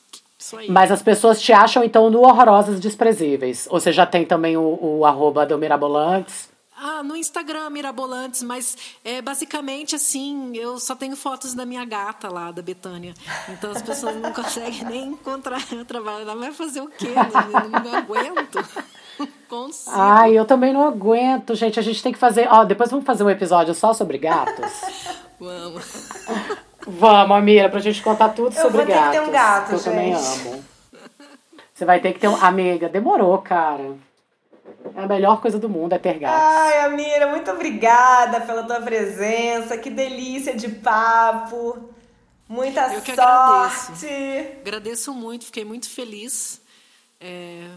Mas as pessoas te acham, então, no Horrorosas Desprezíveis. Ou você já tem também o, o arroba do Mirabolantes? Ah, no Instagram, Mirabolantes, mas é basicamente assim, eu só tenho fotos da minha gata lá, da Betânia. Então as pessoas não conseguem nem encontrar o trabalho. Ela vai fazer o quê? Não, não, não aguento. Consigo. Ai, eu também não aguento, gente. A gente tem que fazer. Ó, depois vamos fazer um episódio só sobre gatos? vamos. Vamos, Amira, pra gente contar tudo eu sobre gatos. Eu vou ter que ter um gato, eu gente. também amo. Você vai ter que ter um... Amiga, demorou, cara. É a melhor coisa do mundo é ter gatos. Ai, Amira, muito obrigada pela tua presença. Que delícia de papo. Muita eu que sorte. Agradeço. agradeço muito, fiquei muito feliz. É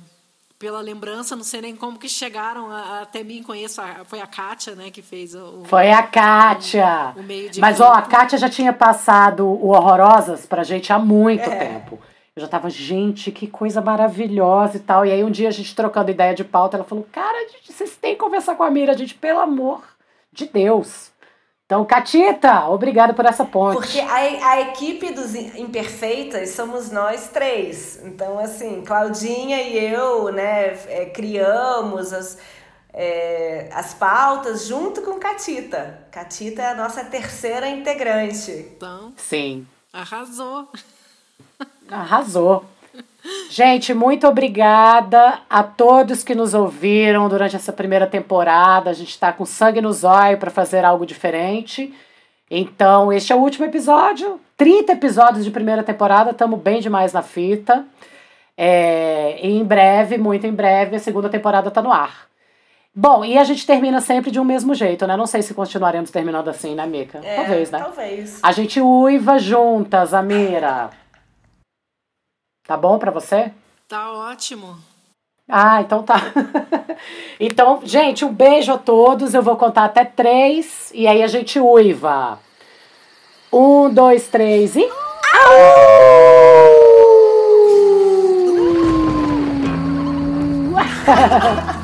pela lembrança, não sei nem como que chegaram a, até mim, conheço, a, foi a Kátia, né, que fez o... Foi a Kátia! O, o meio de Mas, campo. ó, a Kátia já tinha passado o Horrorosas pra gente há muito é. tempo. Eu já tava, gente, que coisa maravilhosa e tal. E aí um dia a gente trocando ideia de pauta, ela falou, cara, gente, vocês têm que conversar com a Mira, gente, pelo amor de Deus. Então, Catita, obrigada por essa ponte. Porque a, a equipe dos Imperfeitas somos nós três. Então, assim, Claudinha e eu, né, é, criamos as, é, as pautas junto com Catita. Catita é a nossa terceira integrante. Então, Sim. Arrasou. Arrasou. Gente, muito obrigada a todos que nos ouviram durante essa primeira temporada. A gente está com sangue no zóio para fazer algo diferente. Então, este é o último episódio. 30 episódios de primeira temporada, estamos bem demais na fita. É, e em breve, muito em breve, a segunda temporada está no ar. Bom, e a gente termina sempre de um mesmo jeito, né? Não sei se continuaremos terminando assim, né, Mica? É, talvez, né? Talvez. A gente uiva juntas, Amira. Tá bom pra você? Tá ótimo. Ah, então tá. então, gente, um beijo a todos. Eu vou contar até três e aí a gente uiva. Um, dois, três e. Au!